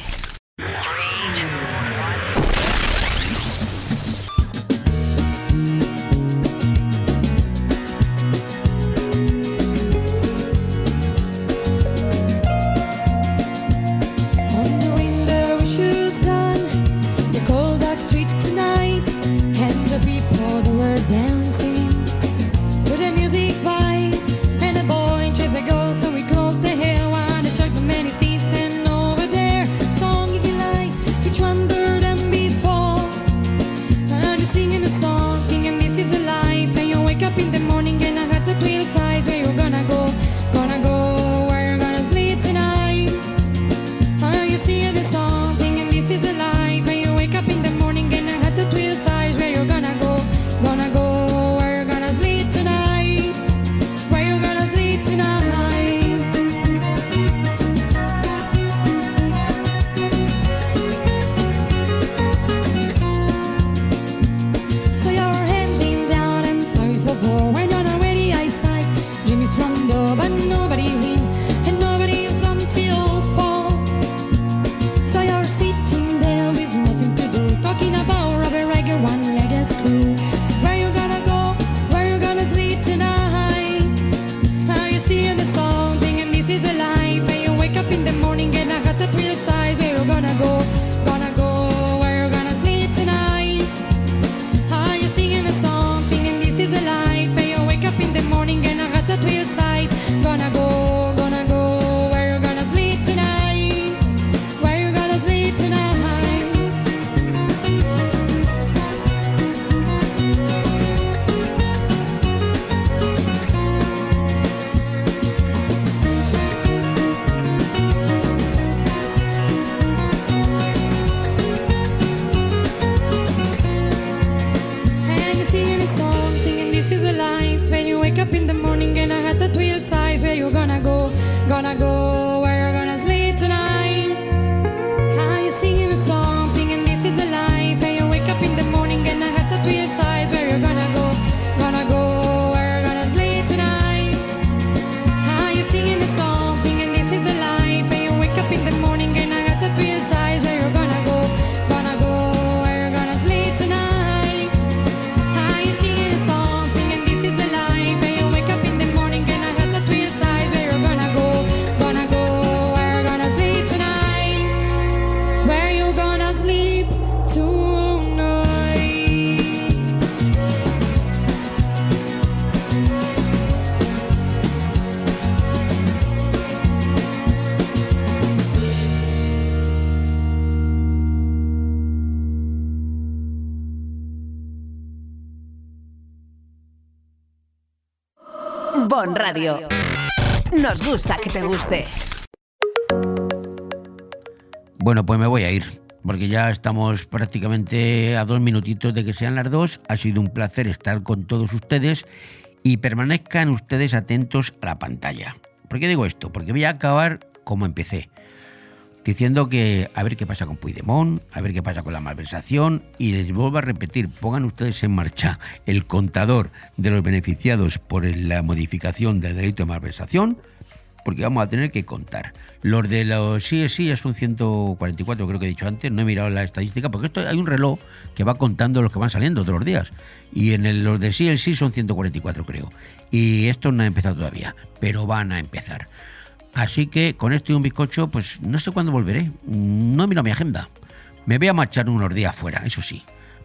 Bon Radio. Nos gusta que te guste. Bueno, pues me voy a ir, porque ya estamos prácticamente a dos minutitos de que sean las dos. Ha sido un placer estar con todos ustedes y permanezcan ustedes atentos a la pantalla. ¿Por qué digo esto? Porque voy a acabar como empecé. Diciendo que a ver qué pasa con Puigdemont, a ver qué pasa con la malversación y les vuelvo a repetir, pongan ustedes en marcha el contador de los beneficiados por la modificación del delito de malversación, porque vamos a tener que contar. Los de los sí, sí, son 144, creo que he dicho antes, no he mirado la estadística, porque esto hay un reloj que va contando los que van saliendo todos los días. Y en el- los de sí, el sí son 144, creo. Y esto no ha empezado todavía, pero van a empezar. Así que con esto y un bizcocho, pues no sé cuándo volveré. No miro mi agenda. Me voy a marchar unos días fuera, eso sí.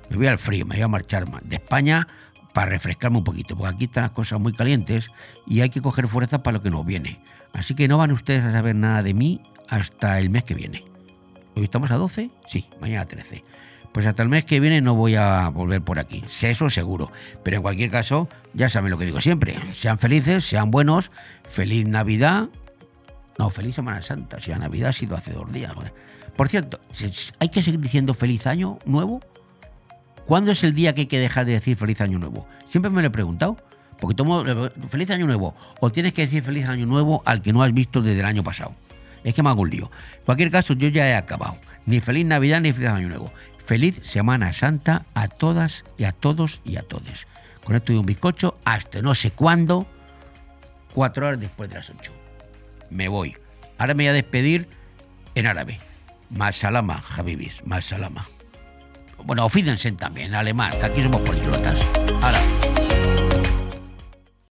Me voy al frío, me voy a marchar ma- de España para refrescarme un poquito, porque aquí están las cosas muy calientes y hay que coger fuerzas para lo que nos viene. Así que no van ustedes a saber nada de mí hasta el mes que viene. ¿Hoy estamos a 12? Sí, mañana 13. Pues hasta el mes que viene no voy a volver por aquí. Sé eso seguro. Pero en cualquier caso, ya saben lo que digo siempre. Sean felices, sean buenos. Feliz Navidad. No, feliz Semana Santa. Si la Navidad ha sido hace dos días. Por cierto, ¿se- ¿hay que seguir diciendo feliz año nuevo? ¿Cuándo es el día que hay que dejar de decir feliz año nuevo? Siempre me lo he preguntado. Porque tomo feliz año nuevo. O tienes que decir feliz año nuevo al que no has visto desde el año pasado. Es que me hago un lío. En cualquier caso, yo ya he acabado. Ni feliz Navidad ni feliz año nuevo. Feliz Semana Santa a todas y a todos y a todes. Con esto y un bizcocho hasta no sé cuándo, cuatro horas después de las ocho. Me voy. Ahora me voy a despedir en árabe. Masalama, Habibis, Masalama. Bueno, ofídense también en alemán, que aquí somos políglotas. Ahora.